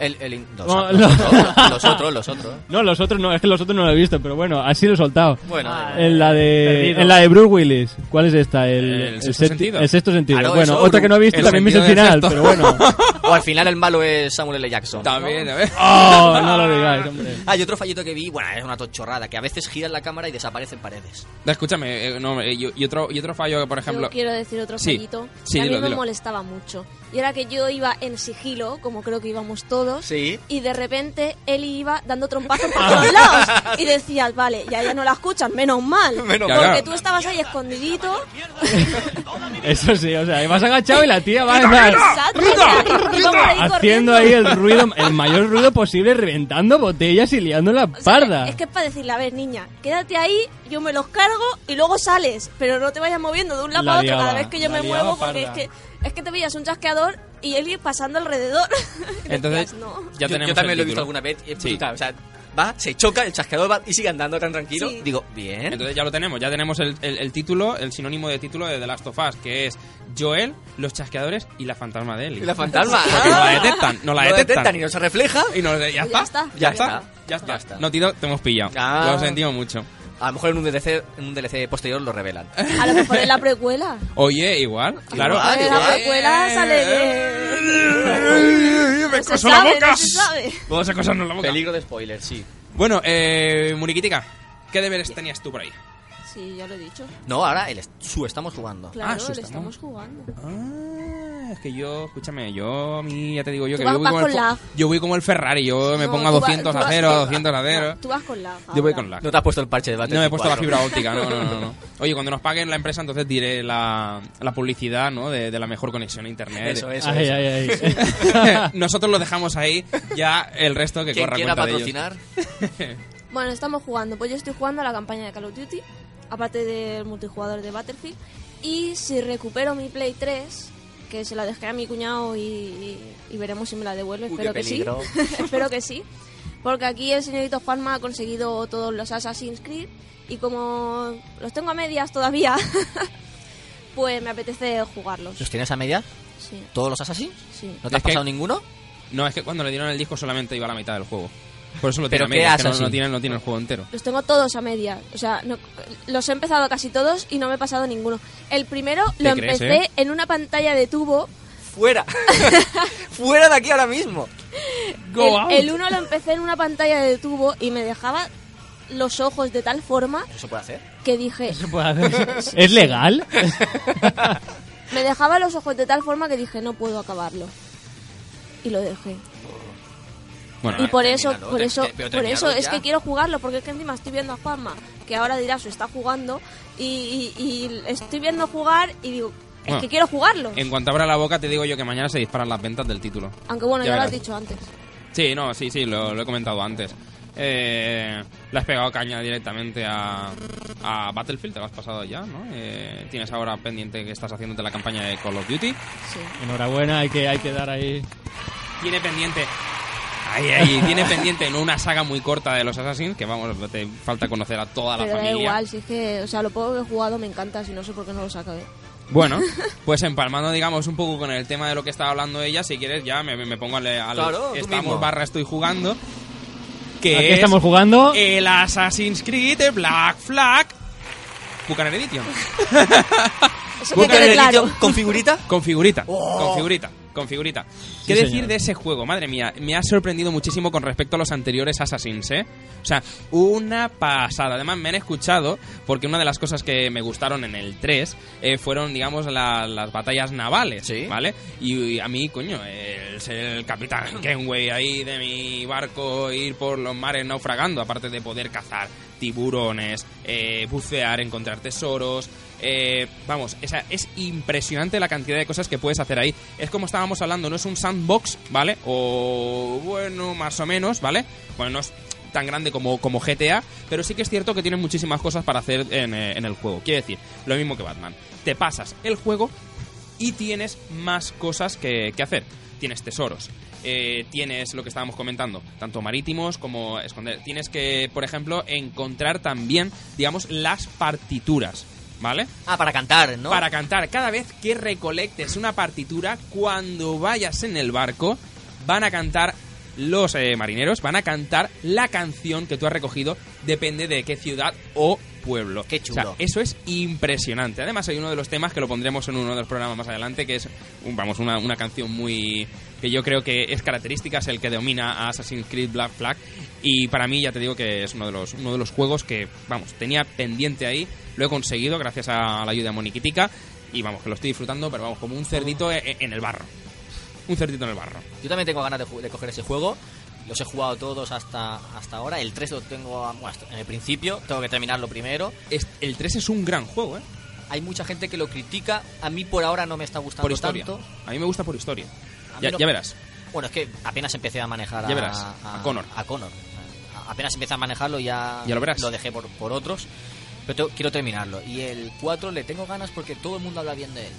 El, el los, No, los no. otros, los otros, los otros. No, los otros no, es que los otros no lo he visto, pero bueno, así lo he soltado. Bueno, Ah, En la de Perdido. en la de Bruce Willis. ¿Cuál es esta? El, El sexto septi- sentido. El sexto sentido. Claro, bueno, eso, otra que no he visto también me el final, pero bueno. *laughs* o al final el malo es Samuel L. Jackson. También, a ver. *laughs* Oh, no lo digáis, hombre. Ah, y otro fallito que vi, bueno, es una tochorrada, que a veces giran la cámara y desaparecen paredes. Escúchame, eh, no, eh, y, y otro, y otro fallo que, por ejemplo... Yo quiero decir otro Sí. fallito Sí, que a mí dilo, me dilo. molestaba mucho. Y era que yo iba en sigilo, como creo que íbamos todos, Sí. y de repente él iba dando trompazos por *laughs* todos lados. Y decías, vale, ya ya no la escuchan, menos mal. Menos mal. porque Claro. tú estabas ahí escondidito. Eso sí, o sea, vas agachado y la tía va a estar y haciendo ahí el ruido, el mayor ruido posible, reventando botellas y liando la O sea, parda. Es que es para decirle, a ver, niña, quédate ahí, yo me los cargo y luego sales, pero no te vayas moviendo de un lado La para otro liaba, cada vez que yo me liaba muevo, porque es que, es que te veías un chasqueador y él ir pasando alrededor. *laughs* Y Entonces, no. ya yo, tenemos yo también lo he visto alguna vez. y es Sí. brutal, O sea, va, se choca, el chasqueador va y sigue andando tan tranquilo. Sí. Digo, bien. Entonces ya lo tenemos, ya tenemos el, el- el título, el sinónimo de título de The Last of Us, que es Joel, los chasqueadores y la fantasma de Ellie. y la fantasma. Porque no la detectan, no la No detectan. y no se refleja. Y no, ya, Ya está, está. ya, Ya está, está. ya está. Ya está. No, Tito, te hemos pillado. Ah. Lo sentimos mucho. A lo mejor en un DLC, en un DLC posterior lo revelan. A lo mejor en la precuela. Oye, igual, claro. Igual, en la precuela sale de... Me coso la boca. no se sabe. Puedo hacer cosas en la boca. Peligro de spoiler, sí. Bueno, eh, Muniquitica, ¿qué deberes tenías tú por ahí? Sí, ya lo he dicho. No, ahora el est- su estamos jugando. Claro, Ah, le estamos. estamos jugando. Ah, es que yo, escúchame, yo a mí ya te digo yo Tú que vas- yo voy, vas como el, con Fo- lag. yo voy como el Ferrari, yo me No, pongo a tú vas- 200 tú a vas- 0, a 200 a 0. No, tú vas con la. Yo voy con lag. No te has puesto el parche de Battlefield No me he puesto la 4. fibra óptica, no, no, no, no. *laughs* Oye, cuando nos paguen la empresa, entonces diré la, la publicidad, ¿no? De, de la mejor conexión a internet. Eso, eso. Ay, eso. ay, ay. *laughs* Nosotros lo dejamos ahí, ya el resto que Quien corra quiera cuenta de ellos. patrocinar. *laughs* Bueno, estamos jugando. Pues yo estoy jugando a la campaña de Call of Duty, aparte del multijugador de Battlefield. Y si recupero mi Play 3, que se la dejé a mi cuñado y, y- y veremos si me la devuelve, Uy, espero qué que sí. *laughs* espero que sí. Porque aquí el señorito Juanma ha conseguido todos los Assassin's Creed y como los tengo a medias todavía, *laughs* pues me apetece jugarlos. ¿Los tienes a media? Sí, ¿Todos los Assassins? sí. ¿No te Es has que- pasado ninguno? No, es que cuando le dieron el disco solamente iba a la mitad del juego. Por eso lo ¿Pero tiene a medias, que no, no tiene, no tiene el juego entero. Los tengo todos a medias. O sea, no- los he empezado casi todos y no me he pasado ninguno. El primero lo ¿Te crees, empecé eh? en una pantalla de tubo. ¡Fuera! *laughs* ¡Fuera de aquí ahora mismo! Go el, el uno lo empecé en una pantalla de tubo y me dejaba los ojos de tal forma ¿Eso puede hacer? que dije... ¿Se puede hacer? *laughs* ¿Es legal? *laughs* Me dejaba los ojos de tal forma que dije, no puedo acabarlo. Y lo dejé. Bueno, Y por eso, por eso, te- por eso es ya. que quiero jugarlo, porque es que encima estoy viendo a Juanma, que ahora dirás, está jugando, y, y- y estoy viendo jugar y digo, es Bueno, que quiero jugarlo. en cuanto abra la boca te digo yo que mañana se disparan las ventas del título. Aunque bueno, ya ya, lo has dicho antes. Sí, no, sí, sí, lo, lo he comentado antes. Eh, le has pegado caña directamente a, a Battlefield, te lo has pasado ya, ¿no? Eh, tienes ahora pendiente que estás haciéndote la campaña de Call of Duty. Sí. Enhorabuena, hay que, hay que dar ahí. Tiene pendiente... Ahí, ahí, tiene pendiente en una saga muy corta de los Assassins, que vamos, te falta conocer a toda la Pero da familia. igual, si es que, o sea, lo poco que he jugado me encanta, si no sé por qué no lo saco. ¿eh? Bueno, *laughs* pues empalmando, digamos, un poco con el tema de lo que estaba hablando ella, si quieres ya me, me pongo al, al Claro, estamos mismo. barra estoy jugando. Que es estamos jugando. el Assassin's Creed de Black Flag Buchanan Edition. *laughs* Eso que ¿Bucaner quede claro. Edition ¿Con figurita? Con figurita, Oh. con figurita. Con figurita. ¿Qué decir señor. de ese juego? Madre mía, me ha sorprendido muchísimo con respecto a los anteriores Assassins, ¿eh? O sea, una pasada. Además, me han escuchado porque una de las cosas que me gustaron en el 3 eh, fueron, digamos, la- las batallas navales, Sí. ¿vale? Y, y a mí, coño, el ser el capitán Kenway ahí de mi barco, ir por los mares naufragando, aparte de poder cazar tiburones, eh, bucear, encontrar tesoros. Eh, vamos, esa, es impresionante la cantidad de cosas que puedes hacer ahí. Es como estábamos hablando, no es un sandbox, ¿vale? O bueno, más o menos, ¿vale? Bueno, no es tan grande como, como GTA, pero sí que es cierto que tiene muchísimas cosas para hacer en, eh, el juego. Quiere decir, lo mismo que Batman. Te pasas el juego y tienes más cosas que, que hacer. Tienes tesoros, eh, tienes lo que estábamos comentando, tanto marítimos como esconder. Tienes que, por ejemplo, encontrar también, digamos, las partituras, ¿vale? Ah, para cantar, ¿no? Para cantar. Cada vez que recolectes una partitura, cuando vayas en el barco, van a cantar los eh, marineros, van a cantar la canción que tú has recogido, depende de qué ciudad o pueblo. Qué chulo. O sea, eso es impresionante. Además, hay uno de los temas que lo pondremos en uno de los programas más adelante, que es, un- vamos, una, una canción muy... que yo creo que es característica, es el que domina a Assassin's Creed Black Flag. Y para mí, ya te digo que es uno de los, uno de los juegos que, vamos, tenía pendiente ahí. Lo he conseguido gracias a la ayuda de Moniquitica. Y vamos, que lo estoy disfrutando, pero vamos, como un cerdito e- en el barro. Un cerdito en el barro. Yo también tengo ganas de, de coger ese juego. Los he jugado todos hasta, hasta ahora. El 3 lo tengo bueno, hasta- en el principio. Tengo que terminarlo primero. Es- el 3 es un gran juego, ¿eh? Hay mucha gente que lo critica. A mí por ahora no me está gustando Por historia. tanto. A mí me gusta por historia. A Ya, no- ya verás. Bueno, es que apenas empecé a manejar Ya a, verás, a Connor. A Connor. A- Apenas empecé a manejarlo ya, Ya lo verás. dejé por, por otros. Pero tengo- quiero terminarlo. Y el 4 le tengo ganas porque todo el mundo habla bien de él.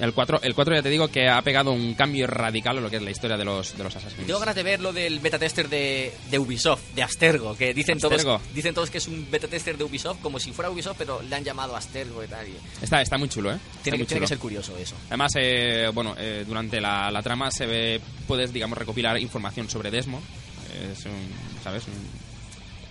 El 4, el 4 ya te digo que ha pegado un cambio radical en lo que es la historia de los, de los Assassin's. Tengo ganas de ver lo del beta tester de, de Ubisoft, de Astergo, que dicen Astergo. todos, dicen todos que es un beta tester de Ubisoft, como si fuera Ubisoft, pero le han llamado Astergo y tal. y Está, está muy chulo, ¿eh? Tiene, que, tiene que ser curioso eso. Además, eh, bueno, eh, durante la, la trama se ve, puedes, digamos, recopilar información sobre Desmond. Es un, ¿sabes? Un-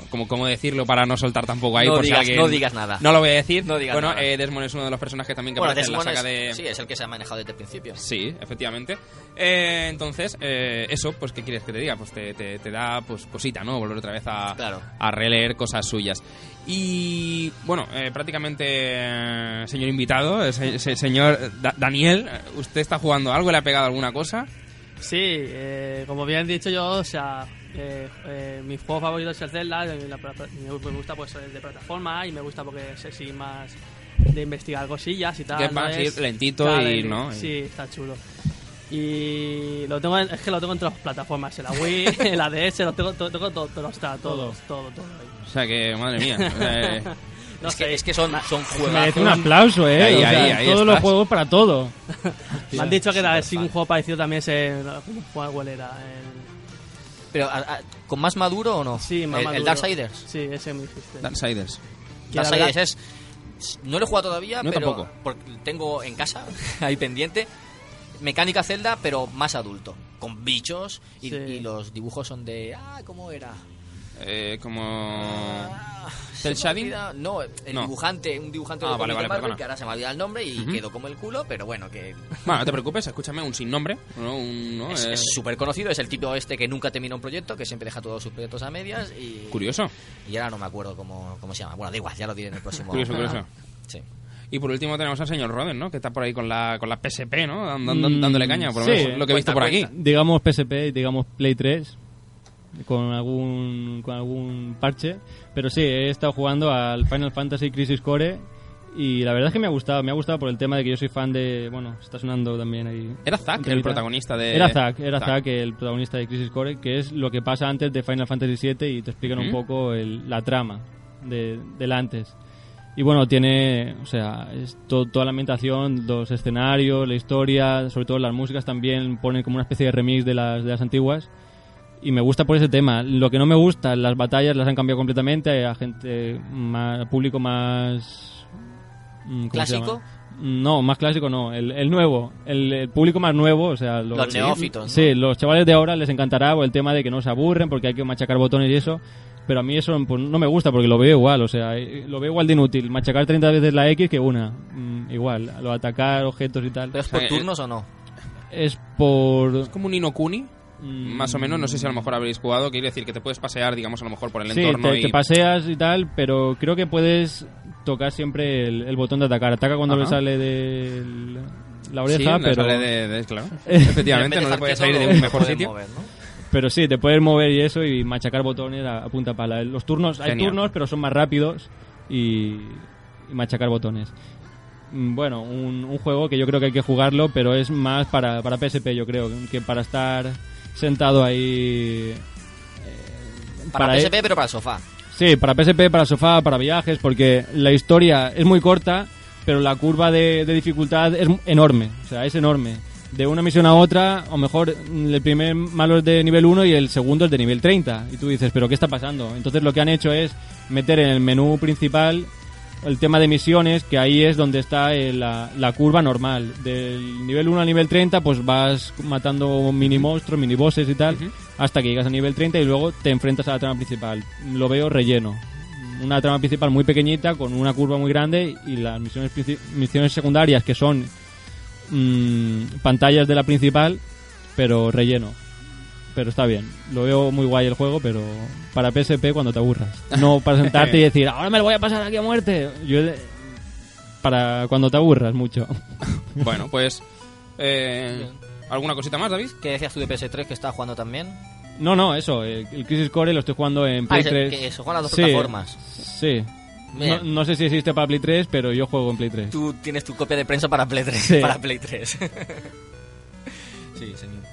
como, ¿Cómo decirlo para no soltar tampoco ahí? No por si digas- alguien- no digas nada. No lo voy a decir. No digas bueno, nada. eh, Desmond es uno de los personajes también que Bueno, aparece en la Desmond saga es, de... sí, es el que se ha manejado desde el principio. Sí, efectivamente. Eh, entonces, eh, eso, pues, ¿qué quieres que te diga? Pues te, te- te da pues cosita, ¿no? Volver otra vez a, Claro. a releer cosas suyas. Y, bueno, eh, prácticamente, eh, señor invitado, eh, se- se- señor Da- Daniel, ¿usted está jugando algo? ¿Le ha pegado alguna cosa? Sí, eh, como bien dicho yo, o sea, eh, eh, mi juego favorito es el Zelda, eh, la me gusta pues el de plataforma y me gusta porque es así más de investigar cosillas y tal. Que es ¿no? más ir lentito claro, y, ¿no? Sí, está chulo. Y lo tengo en- es que lo tengo en todas las plataformas, en la Wii, en la DS, lo tengo, todo, tengo todo, todo está, todo, todo, todo ahí. O sea que, madre mía. eh, No es, sé, que, es que son, son Merece un aplauso, ¿eh? Ahí, O sea, ahí, ahí todos los juegos para todo. me han dicho que era sí, un juego parecido también es ¿cuál cuál era? El- Pero, a- a- ¿con más maduro o no? Sí, más el, maduro. el Darksiders. Sí, ese me dijiste. Darksiders. Darksiders verdad- es... No lo he jugado todavía, No, pero tampoco. porque tengo en casa, *laughs* ahí pendiente, mecánica Zelda, pero más adulto, con bichos y, Sí. y los dibujos son de... Ah, ¿cómo era? Eh, como... Ah, ¿Cel ha shading? No, el No. dibujante, un dibujante Ah, de vale, cómic vale, de Marvel, que ahora se me ha olvidado el nombre y Ujú. quedó como el culo, pero bueno, que Bueno, no te preocupes, escúchame, un sin nombre. ¿no? Un, ¿no? es Eh, súper conocido, es el tipo este que nunca termina un proyecto, que siempre deja todos sus proyectos a medias y... Curioso. Y ahora no me acuerdo cómo, cómo se llama. Bueno, da igual, ya lo diré en el próximo... Curioso, curioso. Sí. Y por último tenemos al señor Roden, ¿no? Que está por ahí con la, con la PSP, ¿no? Mm, dándole caña, por lo sí. menos lo que he visto Cuenta, por aquí. digamos PSP y digamos Play 3 con algún con algún parche pero sí he estado jugando al Final Fantasy Crisis Core y la verdad es que me ha gustado me ha gustado por el tema de que yo soy fan de bueno está sonando también ahí. Era Zack el protagonista de... era Zack era Zack. El protagonista de Crisis Core que es lo que pasa antes de Final Fantasy VII y te explican un poco el- la trama de, del antes. Y bueno, tiene, o sea, es to- toda la ambientación, los escenarios, la historia, sobre todo las músicas también ponen como una especie de remix de las, de las antiguas. Y me gusta por ese tema. Lo que no me gusta, las batallas las han cambiado completamente a gente, más, público más... mm, ¿cómo se ¿Clásico? No, más clásico no, el, el nuevo, el, el público más nuevo, o sea, Los neófitos, ¿no? Sí, los chavales de ahora les encantará el tema de que no se aburren porque hay que machacar botones y eso, pero a mí eso pues, no me gusta porque lo veo igual, o sea, eh, lo veo igual de inútil, machacar 30 veces la X que una, Mm, igual, lo atacar objetos y tal. ¿Pero es O sea, por eh, turnos o no? es por... Es como un Inokuni, más o menos. No sé si a lo mejor habréis jugado. Quiere decir que te puedes pasear, digamos, a lo mejor por el Sí, entorno te, y... te paseas y tal, pero creo que puedes tocar siempre el, el botón de atacar. Ataca cuando Ajá. le sale de la Sí, oreja, no pero... sale de, de- claro. *laughs* Efectivamente, no le puede salir de un mejor sitio. Pero sí, te puedes mover y eso y machacar botones a, a punta pala. Los turnos, hay turnos, pero son más rápidos y, y machacar botones. Mm, Bueno, un, un juego que yo creo que hay que jugarlo, pero es más para, para PSP, yo creo, que para estar sentado ahí. eh, Para, e- PSP, pero para sofá. Sí, para PSP, para sofá, para viajes, porque la historia es muy corta, pero la curva de, de dificultad es enorme. O sea, es enorme. De una misión a otra, o mejor, el primer malo es de nivel 1 y el segundo es de nivel 30. Y tú dices, ¿pero qué está pasando? Entonces lo que han hecho es meter en el menú principal el tema de misiones, que ahí es donde está eh, la, la curva normal. Del nivel 1 al nivel 30, pues vas matando mini monstruos, mini bosses y tal, hasta que llegas a nivel 30 y luego te enfrentas a la trama principal. Lo veo relleno. Una trama principal muy pequeñita, con una curva muy grande, y las misiones, misiones secundarias, que son mm, pantallas de la principal, pero relleno. Pero está bien. Lo veo muy guay el juego, pero para PSP cuando te aburras. *laughs* No para sentarte y decir, ahora me lo voy a pasar aquí a muerte. Yo, eh, para cuando te aburras mucho. *laughs* Bueno, pues... eh, ¿Alguna cosita más, David? ¿Qué decías tú de PS3 que estás jugando también? No, no, eso. El, el Crisis Core lo estoy jugando en Play Ah, ese- 3. que se juegan las dos Sí, plataformas. Sí. No, no sé si existe para Play 3, pero yo juego en Play 3. Tú tienes tu copia de prensa para Play 3. Sí. *laughs* Para Play 3. sí, señor.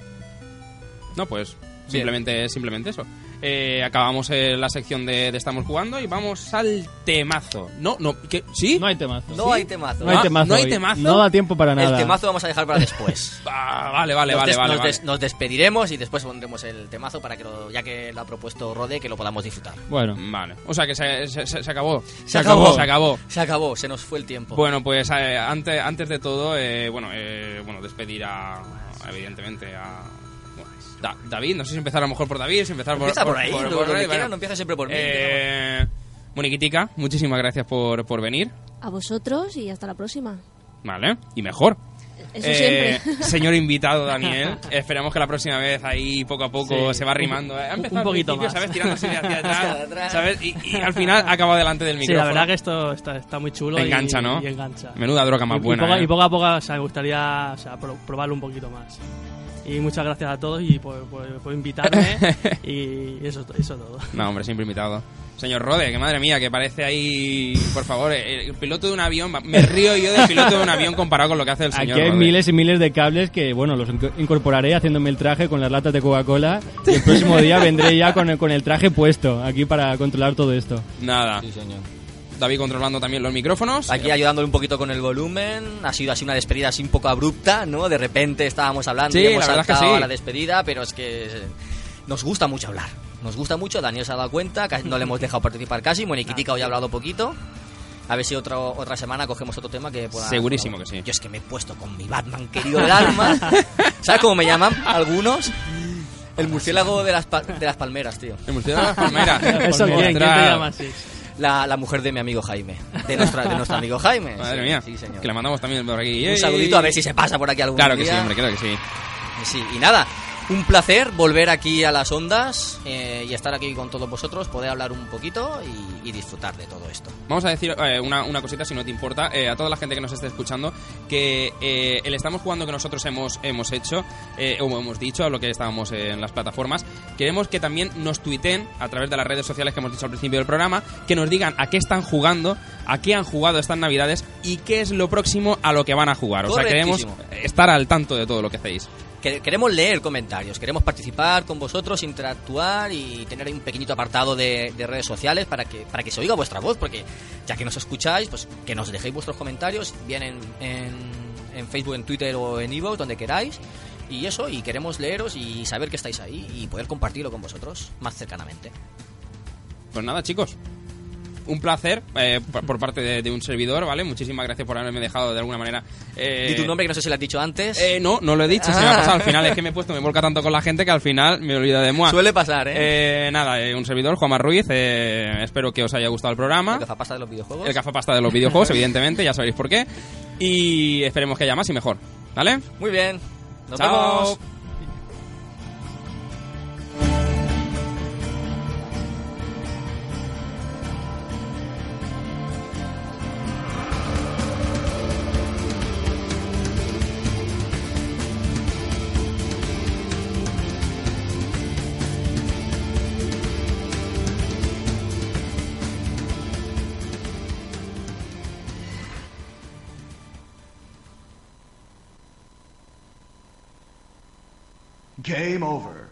No, pues simplemente, simplemente eso. Eh, acabamos eh, la sección de, de Estamos Jugando y vamos al temazo. No, no, ¿qué? ¿Sí? No hay temazo. No hay temazo. No hay Ah, temazo. ¿no hay temazo? No da tiempo para nada. El temazo vamos a dejar para después. *laughs* Ah, vale, vale, nos, vale, des- vale. nos vale. des- nos despediremos y después pondremos el temazo para que, lo- ya que lo ha propuesto Rode, que lo podamos disfrutar. Bueno, Vale, o sea que se, se- se- se acabó. Se acabó. Se acabó. Se acabó, se nos fue el tiempo. Bueno, pues eh, antes, antes de todo, eh, bueno, eh, bueno, despedir a, evidentemente, a Da- David. No sé si empezar a lo mejor por David, si empezar por, Empieza por ahí, lo- por Rey, quiera, bueno. no empieza siempre por mí. Eh, Moniquitica, muchísimas gracias por, por venir. A vosotros y hasta la próxima. Vale, y mejor. Eso Eh, siempre. Señor invitado Daniel, *laughs* esperamos que la próxima vez ahí poco a poco Sí, se va arrimando. eh. Ha un- empezado un poquito más. ¿sabes? Tirándose de *laughs* hacia atrás. ¿sabes? Y, y al final acaba delante del Sí, micrófono. la verdad que esto está, está muy chulo. y- Engancha, ¿no? Y engancha. Menuda droga más y, y buena. poco, eh. y poco a poco o sea, me gustaría o sea, pro- probarlo un poquito más. Y muchas gracias a todos y por, por- por invitarme. *laughs* y eso, eso todo. No, hombre, siempre invitado. Señor Rode, que madre mía, que parece ahí, por favor, el, el piloto de un avión. Me río yo del piloto de un avión comparado con lo que hace el señor aquí hay Rode. miles y miles de cables que, bueno, los inco- incorporaré haciéndome el traje con las latas de Coca-Cola. Y el próximo día vendré ya con el, con el traje puesto aquí para controlar todo esto. Nada. Sí, señor. David controlando también los micrófonos. Aquí ayudándole un poquito con el volumen. Ha sido así una despedida así un poco abrupta, ¿no? De repente estábamos hablando Sí, y hemos la verdad es que saltado sí. a la despedida, pero es que eh, nos gusta mucho hablar. Nos gusta mucho, Daniel se ha dado cuenta, no le hemos dejado participar casi, Moniquitica hoy ha hablado poquito. A ver si otro, otra semana cogemos otro tema que pueda... Segurísimo que sí. Yo es que me he puesto con mi Batman querido del alma. *laughs* ¿Sabes cómo me llaman algunos? El murciélago de las, pa- de las palmeras, tío. El murciélago de las palmeras. *laughs* Eso, ¿quién, ¿quién te llama así? La, la mujer de mi amigo Jaime. De, nuestra, de nuestro amigo Jaime. Madre Sí, mía. Sí, señor. Que le mandamos también por aquí. Un saludito a ver si se pasa por aquí algún Claro que día. sí, hombre, claro que sí. Sí, y nada, un placer volver aquí a las ondas eh, y estar aquí con todos vosotros, poder hablar un poquito y, y disfrutar de todo esto. Vamos a decir eh, una, una cosita, si no te importa, eh, a toda la gente que nos esté escuchando, que el estamos jugando que nosotros hemos, hemos hecho, o hemos dicho, a lo que estábamos en las plataformas, queremos que también nos tuiten a través de las redes sociales que hemos dicho al principio del programa, que nos digan a qué están jugando, a qué han jugado estas navidades y qué es lo próximo a lo que van a jugar. O sea, queremos estar al tanto de todo lo que hacéis. Que- Queremos leer comentarios, queremos participar con vosotros, interactuar y tener un pequeñito apartado de, de redes sociales para que, para que se oiga vuestra voz, porque ya que nos escucháis, pues que nos dejéis vuestros comentarios, bien en, en, en Facebook, en Twitter o en Evo, donde queráis. Y eso, y queremos leeros y saber que estáis ahí y poder compartirlo con vosotros más cercanamente. Pues nada, chicos. Un placer eh, por, parte de, de un servidor, ¿vale? Muchísimas gracias por haberme dejado de alguna manera. eh, Di tu nombre, que no sé si lo has dicho antes. Eh, no, no lo he dicho, se me ha Ah. pasado. Al final es que me he *laughs* puesto, me volca tanto con la gente que al final me olvido de moi. Suele pasar, ¿eh? Eh, nada, eh, un servidor, Juanma Ruiz. eh, espero que os haya gustado el programa. El gafapasta de los videojuegos. El gafapasta de los videojuegos, evidentemente, ya sabéis por qué. Y esperemos que haya más y mejor. ¿Vale? Muy bien. Nos Chao. vemos. Game over.